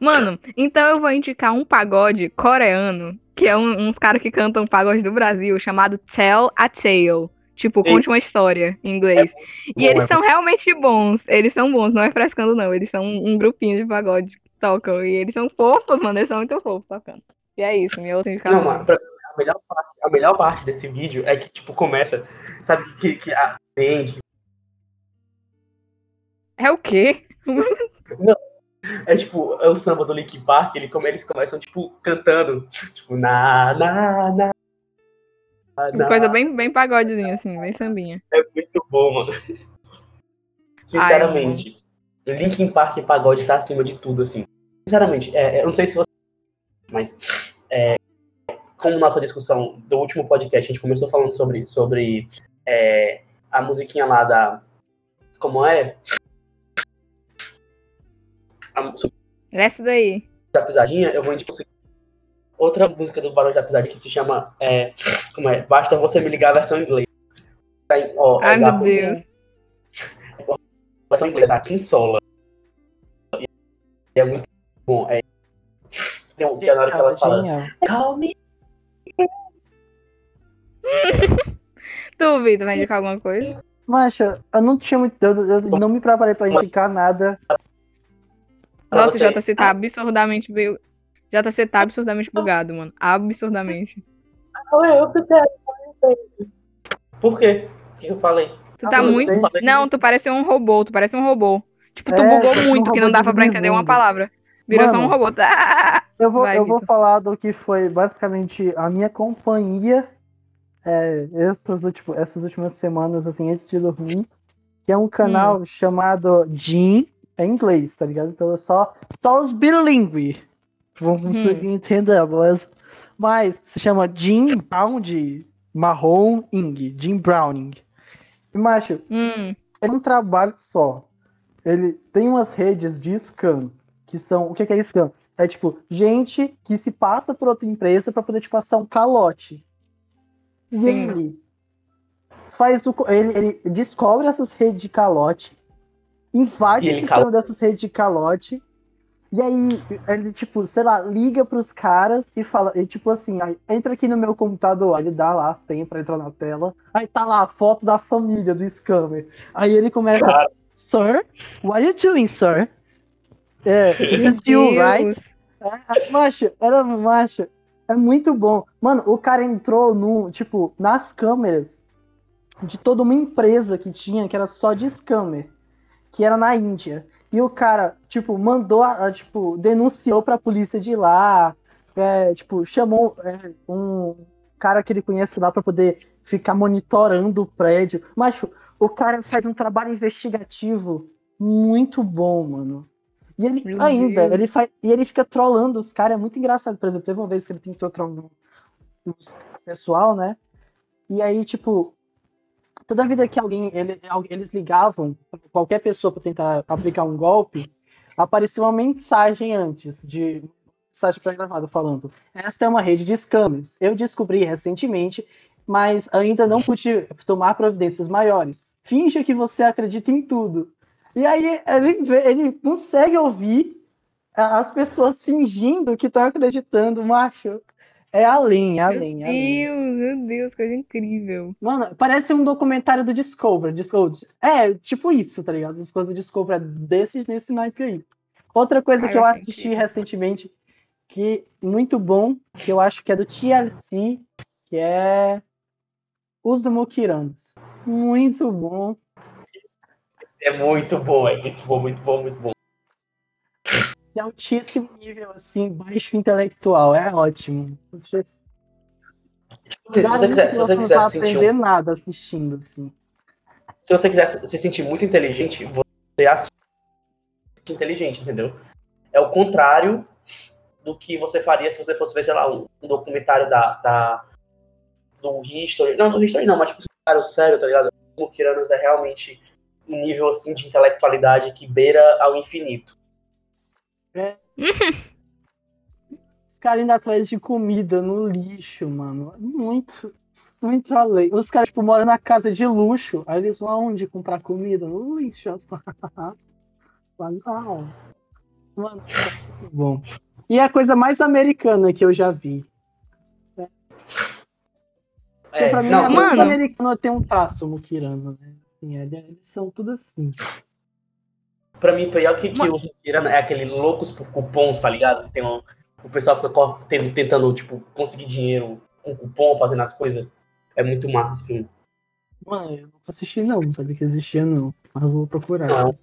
Mano, então eu vou indicar um pagode coreano, que é um- uns caras que cantam pagode do Brasil, chamado Tell a Tale. Tipo, conte uma história em inglês. e
bom,
eles
é
são realmente bons. Eles são bons, não é frescando, não. Eles são um grupinho de pagode que tocam. E eles são fofos, mano. Eles são muito fofos tocando. E é isso, minha outra indicação.
Não, mano, pra a melhor, parte, a melhor parte desse vídeo é que, tipo, começa, sabe, que, que a.
É o quê?
É tipo, é o samba do Linkin Park, ele, come- eles começam, tipo, cantando. Tipo, na, na, na. na.
Coisa bem, bem pagodezinha, assim, bem sambinha.
É muito bom, mano. Sinceramente, Linkin Park e pagode tá acima de tudo, assim. Sinceramente, é, é, eu não sei se você. Mas, é, como nossa discussão do último podcast, a gente começou falando sobre, sobre é, a musiquinha lá da. Como é? A, sobre
Essa daí.
a pisadinha, eu vou indicar outra música do Barão da Pisadinha que se chama. É, como é? Basta você me ligar a versão em inglês. Tá ó, é
Ai,
da-
meu Deus.
A versão em inglês da Kim Sola. E é muito bom. É, tem um tem uma hora que ela fala. Call me.
Tu, Vitor, vai indicar alguma coisa?
Macho, eu não tinha muito. Eu, eu não me preparei pra indicar nada.
Pra
Nossa, o. JC tá absurdamente. bu- JC tá absurdamente bugado, mano. Absurdamente.
Ah, eu que quero. Por quê? O que eu falei?
Tu
Ah,
tá
mas
muito. Não, tu parece um robô, tu parece um robô. Tipo, tu
É,
bugou
parece um
muito, que não dava pra entender uma palavra. Virou só um
Mano.
robô. Tá.
Eu vou,
Vai,
eu vou falar do que foi basicamente a minha companhia é, essas, últimas, essas últimas semanas, assim, antes de dormir. Que é um canal
Hum.
chamado Jim, é inglês, tá ligado? Então é só, só os bilíngue vão
Hum.
conseguir entender, mas, mas se chama Jim Brown de marrom ing, Jim Browning. E, macho,
Hum.
é um trabalho só. Ele tem umas redes de scam, que são. O que é scam? É tipo, gente que se passa por outra empresa pra poder te passar um calote. E
Sim.
ele faz o. Ele, ele descobre essas redes de calote, invade o sistema dessas redes de calote. E aí, ele, tipo, sei lá, liga pros caras e fala, e tipo assim, aí, entra aqui no meu computador, aí ele dá lá a senha pra entrar na tela, aí tá lá a foto da família do scammer. Aí ele começa,
Cara.
Sir, what are you doing, sir? É, this is you, right? É, macho, era macho. É muito bom. Mano, o cara entrou no, tipo, nas câmeras de toda uma empresa que tinha, que era só de scammer, que era na Índia. E o cara, tipo, mandou, tipo, denunciou pra polícia de lá, é, tipo, chamou é, um cara que ele conhece lá pra poder ficar monitorando o prédio. Macho, o cara faz um trabalho investigativo muito bom, mano. E ele
Meu
ainda,
Deus.
ele faz, e ele fica trollando os caras, é muito engraçado. Por exemplo, teve uma vez que ele tentou trollar o pessoal, né? E aí, tipo, toda vida que alguém, ele- eles ligavam qualquer pessoa para tentar aplicar um golpe, aparecia uma mensagem antes de mensagem pré-gravada falando: esta é uma rede de scammers. Eu descobri recentemente, mas ainda não pude tomar providências maiores. Finja que você acredita em tudo. E aí ele, ele consegue ouvir as pessoas fingindo que estão acreditando, macho. É além, é além, é além.
Meu Deus, meu Deus, coisa incrível.
Mano, parece um documentário do Discovery. Discovery. É, tipo isso, tá ligado? As coisas do Discovery é desse, nesse naipe aí. Outra coisa que eu assisti
incrível.
recentemente, que muito bom, que eu acho que é do TLC, que é Os Mukiranos. Muito bom.
É muito bom, é muito bom, muito bom, muito bom.
De altíssimo nível, assim, baixo intelectual. É ótimo. Você,
Se você quiser, se você
não
quiser se sentir,
aprender
um-
nada assistindo, assim.
se você quiser se sentir muito inteligente, você assiste inteligente, entendeu? É o contrário do que você faria se você fosse ver, sei lá, um, um documentário da, da do History. Não, do History não, mas tipo, um sério, tá ligado? O Kiranas é realmente um nível assim de intelectualidade que beira ao infinito.
Os caras indo atrás de comida no lixo, mano. Muito, muito além. Os caras, tipo, moram na casa de luxo. Aí eles vão aonde comprar comida? No lixo. Legal. Mano, é muito bom. E é a coisa mais americana que eu já vi.
É,
pra mim,
não,
é
mano.
americano ter um traço mukirano, né? Assim, ele- eles são tudo assim.
Pra mim, pior que, que os Mukirana é aquele loucos por cupons, tá ligado? Tem um, o pessoal fica tentando, tipo, conseguir dinheiro com cupom, fazendo as coisas. É muito massa esse filme.
Mano, eu não assisti não, não sabia que existia não. Mas eu vou procurar.
Não,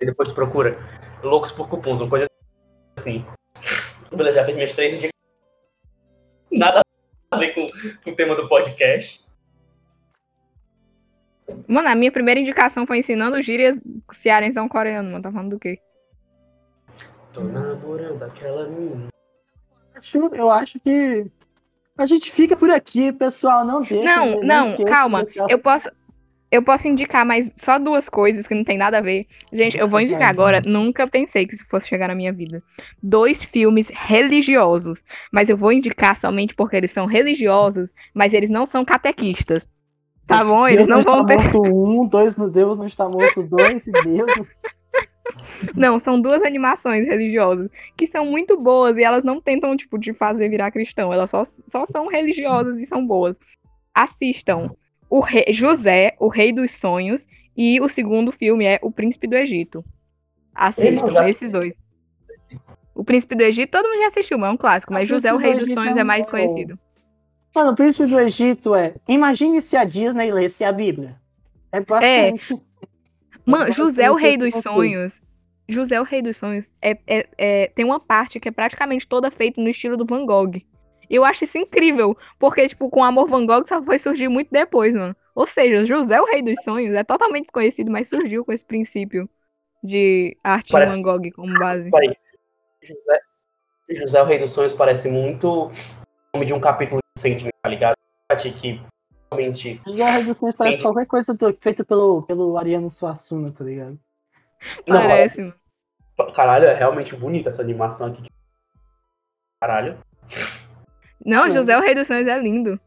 é depois tu procura. Loucos por cupons, uma coisa assim. Beleza, já fiz minhas três indicações. Nada a ver com, com o tema do podcast.
Mano, a minha primeira indicação foi ensinando gírias cearense ao coreano, mano. Tá falando do quê?
Tô namorando aquela mina.
Acho- Eu acho que a gente fica por aqui, pessoal. Não deixa.
Não, não,
esqueça
calma. Eu posso. Eu posso indicar mais só duas coisas que não tem nada a ver. Gente, eu vou indicar agora. Nunca pensei que isso fosse chegar na minha vida. Dois filmes religiosos. Mas eu vou indicar somente porque eles são religiosos, mas eles não são catequistas. Tá bom? Eles
Deus
não vão
está
ter.
morto um, dois no Deus não está morto dois, e Deus.
Não, são duas animações religiosas que são muito boas e elas não tentam, tipo, te fazer virar cristão. Elas só, só são religiosas e são boas. Assistam o rei, José, o Rei dos Sonhos, e o segundo filme é O Príncipe do Egito. Assistam,
já
esses dois. O Príncipe do Egito, todo mundo já assistiu, mas é um clássico. Mas José, o Rei
do
dos
Egito
Sonhos,
é
é mais
bom.
conhecido.
Mano, o príncipe do Egito é. Imagine se a Disney lesse a Bíblia. É basicamente.
Mano, José, o Rei dos Sonhos. José, o Rei dos Sonhos, é, é- é- tem uma parte que é praticamente toda feita no estilo do Van Gogh. E eu acho isso incrível, porque, tipo, com Amor Van Gogh só foi surgir muito depois, mano. Ou seja, José, o Rei dos Sonhos, é totalmente desconhecido, mas surgiu com esse princípio de arte
Parece-
de Van Gogh como base.
José, José, o Rei dos Sonhos, parece muito o nome de um capítulo de Sandman, tá ligado? Que realmente.
José Rei dos Sonhos parece qualquer coisa do- feita pelo, pelo Ariano Suassuna, tá ligado?
Não,
Parece, mano.
Caralho, é realmente bonita essa animação aqui. Caralho.
Não. José, o Rei dos Sonhos é lindo.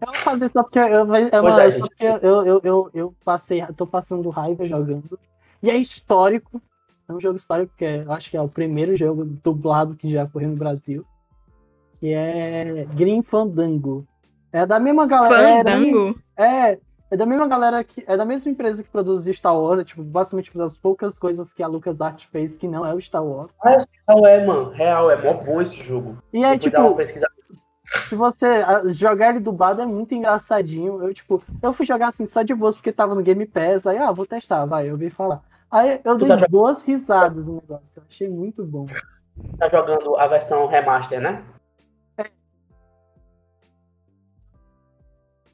Eu vou fazer só porque eu, é uma,
é,
só porque eu, eu, eu, eu passei, tô passando raiva jogando. E é histórico. É um jogo histórico que é, eu acho que é o primeiro jogo dublado que já correu no Brasil. Que é Green Fandango. É da mesma galera. é
Fandango.
É, é da mesma galera que. É da mesma empresa que produz Star Wars, é, tipo, basicamente uma das poucas coisas que a LucasArts fez que não é o Star Wars.
Real é, mano. Real, é mó bom esse jogo.
E
uma
tipo, se você ah, jogar ele dublado é muito engraçadinho. Eu, tipo, eu fui jogar assim só de boas porque tava no Game Pass. Aí, ah, vou testar, vai, eu vi falar. Aí eu
Tu
dei
tá jogando?
duas risadas no negócio. Eu achei muito bom.
Tá jogando a versão remaster, né?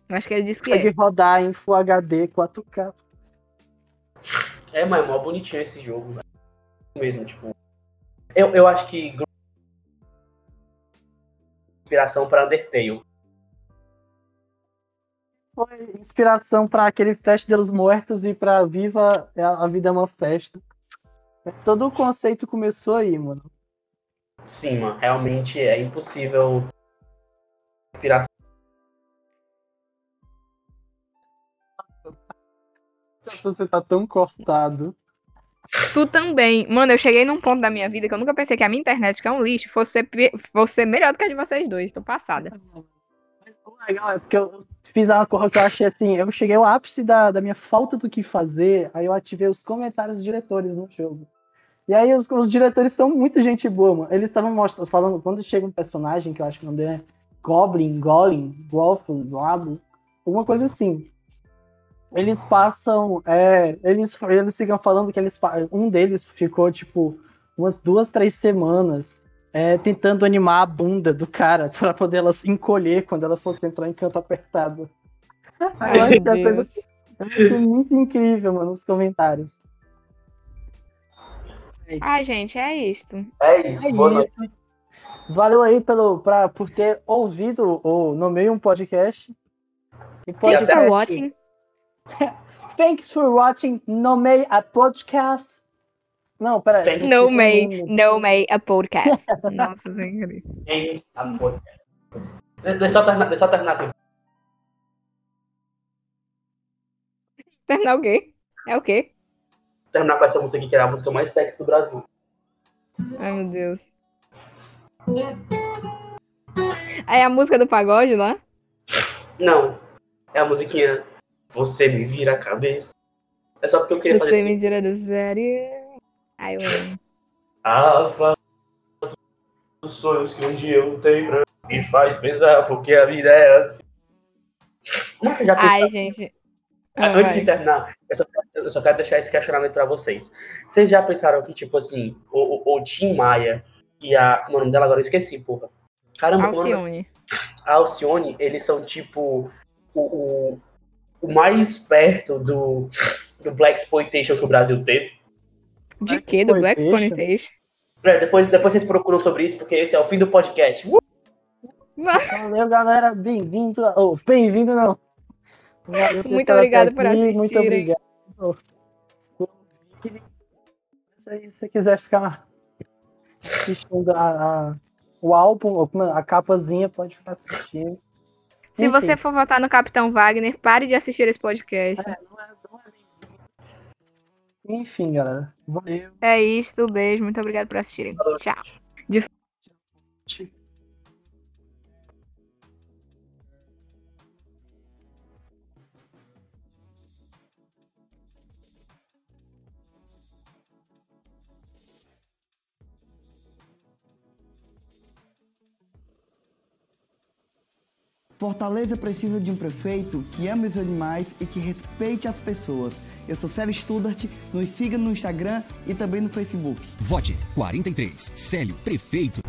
Acho que ele disse que
Pode
é.
rodar em Full HD 4K.
É, mas é mó bonitinho esse jogo, velho. Mesmo, tipo. Eu, eu acho que. Inspiração pra Undertale.
Foi inspiração pra aquele Festa dos Mortos e pra Viva a a Vida é uma Festa. Todo o conceito começou aí, mano.
Sim, mano. Realmente é impossível. Inspiração.
Você tá tão cortado.
Tu também. Mano, eu cheguei num ponto da minha vida que eu nunca pensei que a minha internet, que é um lixo, fosse fosse melhor do que a de vocês dois. Tô passada.
Mas o legal é porque eu fiz uma coisa que eu achei assim, eu cheguei ao ápice da, da minha falta do que fazer, aí eu ativei os comentários dos diretores no jogo. E aí os, os diretores são muito gente boa, mano. Eles estavam mostrando, falando, quando chega um personagem, que eu acho que o nome dele é Goblin, Golem, Goblin, Goblin, alguma coisa assim. Eles passam, é, eles, eles ficam falando que eles, um deles ficou, tipo, umas duas, três semanas é, tentando animar a bunda do cara pra poder ela se encolher quando ela fosse entrar em canto apertado.
Ai,
eu, achei
meu
a coisa- eu achei muito incrível, mano, os comentários.
Ai, gente, é isto.
É isso.
É
boa noite.
isso. Valeu aí pelo, pra, por ter ouvido o No Meio um Podcast. E
Thanks for
Podcast.
watching.
Thanks for watching No Meio a Podcast. Não, pera aí.
No May, no May, a podcast. Nossa.
Em amor. Deixa eu só terminar, deixa eu só terminar com isso.
Terminar o quê? É o quê?
Terminar com essa música aqui, que é a música mais sexy do Brasil.
Ai, meu Deus. Aí a música do pagode lá?
Não. É a musiquinha Você me vira a cabeça. É só porque eu queria fazer
Você
assim.
me tira do sério. Ai, eu amo.
A fala dos sonhos que um dia eu tenho pra me faz pensar porque a vida é assim. Você já pensou?
Ai, gente. Ah,
Antes
vai.
de terminar, eu só, eu só quero deixar esse questionamento pra vocês. Vocês já pensaram que, tipo assim, o, o, o Tim Maia e a. Como é o nome dela agora? Eu esqueci, porra. Caramba, é nome
Alcione.
a Alcione, eles são tipo o, o, o mais perto do, do Black Exploitation que o Brasil teve.
De quê? Do Black
Exploitation?
É, depois, depois vocês procuram sobre isso, porque esse é o fim do podcast. Uh!
Valeu, galera. Bem-vindo. a- Oh, bem-vindo, não. Valeu
Muito obrigado por
aqui,
assistirem.
Muito obrigado. por ouvir. Se você quiser ficar assistindo a, a- o álbum, é, a capazinha, pode ficar assistindo.
Se
Enfim.
você for votar no Capitão Wagner, pare de assistir esse podcast.
É, não é- não é Enfim, galera. Valeu.
É isto, beijo, muito obrigado por assistirem. Tchau.
Fortaleza precisa de um prefeito que ame os animais e que respeite as pessoas. Eu sou Célio Studart, nos siga no Instagram e também no Facebook.
Vote 43. Célio, prefeito.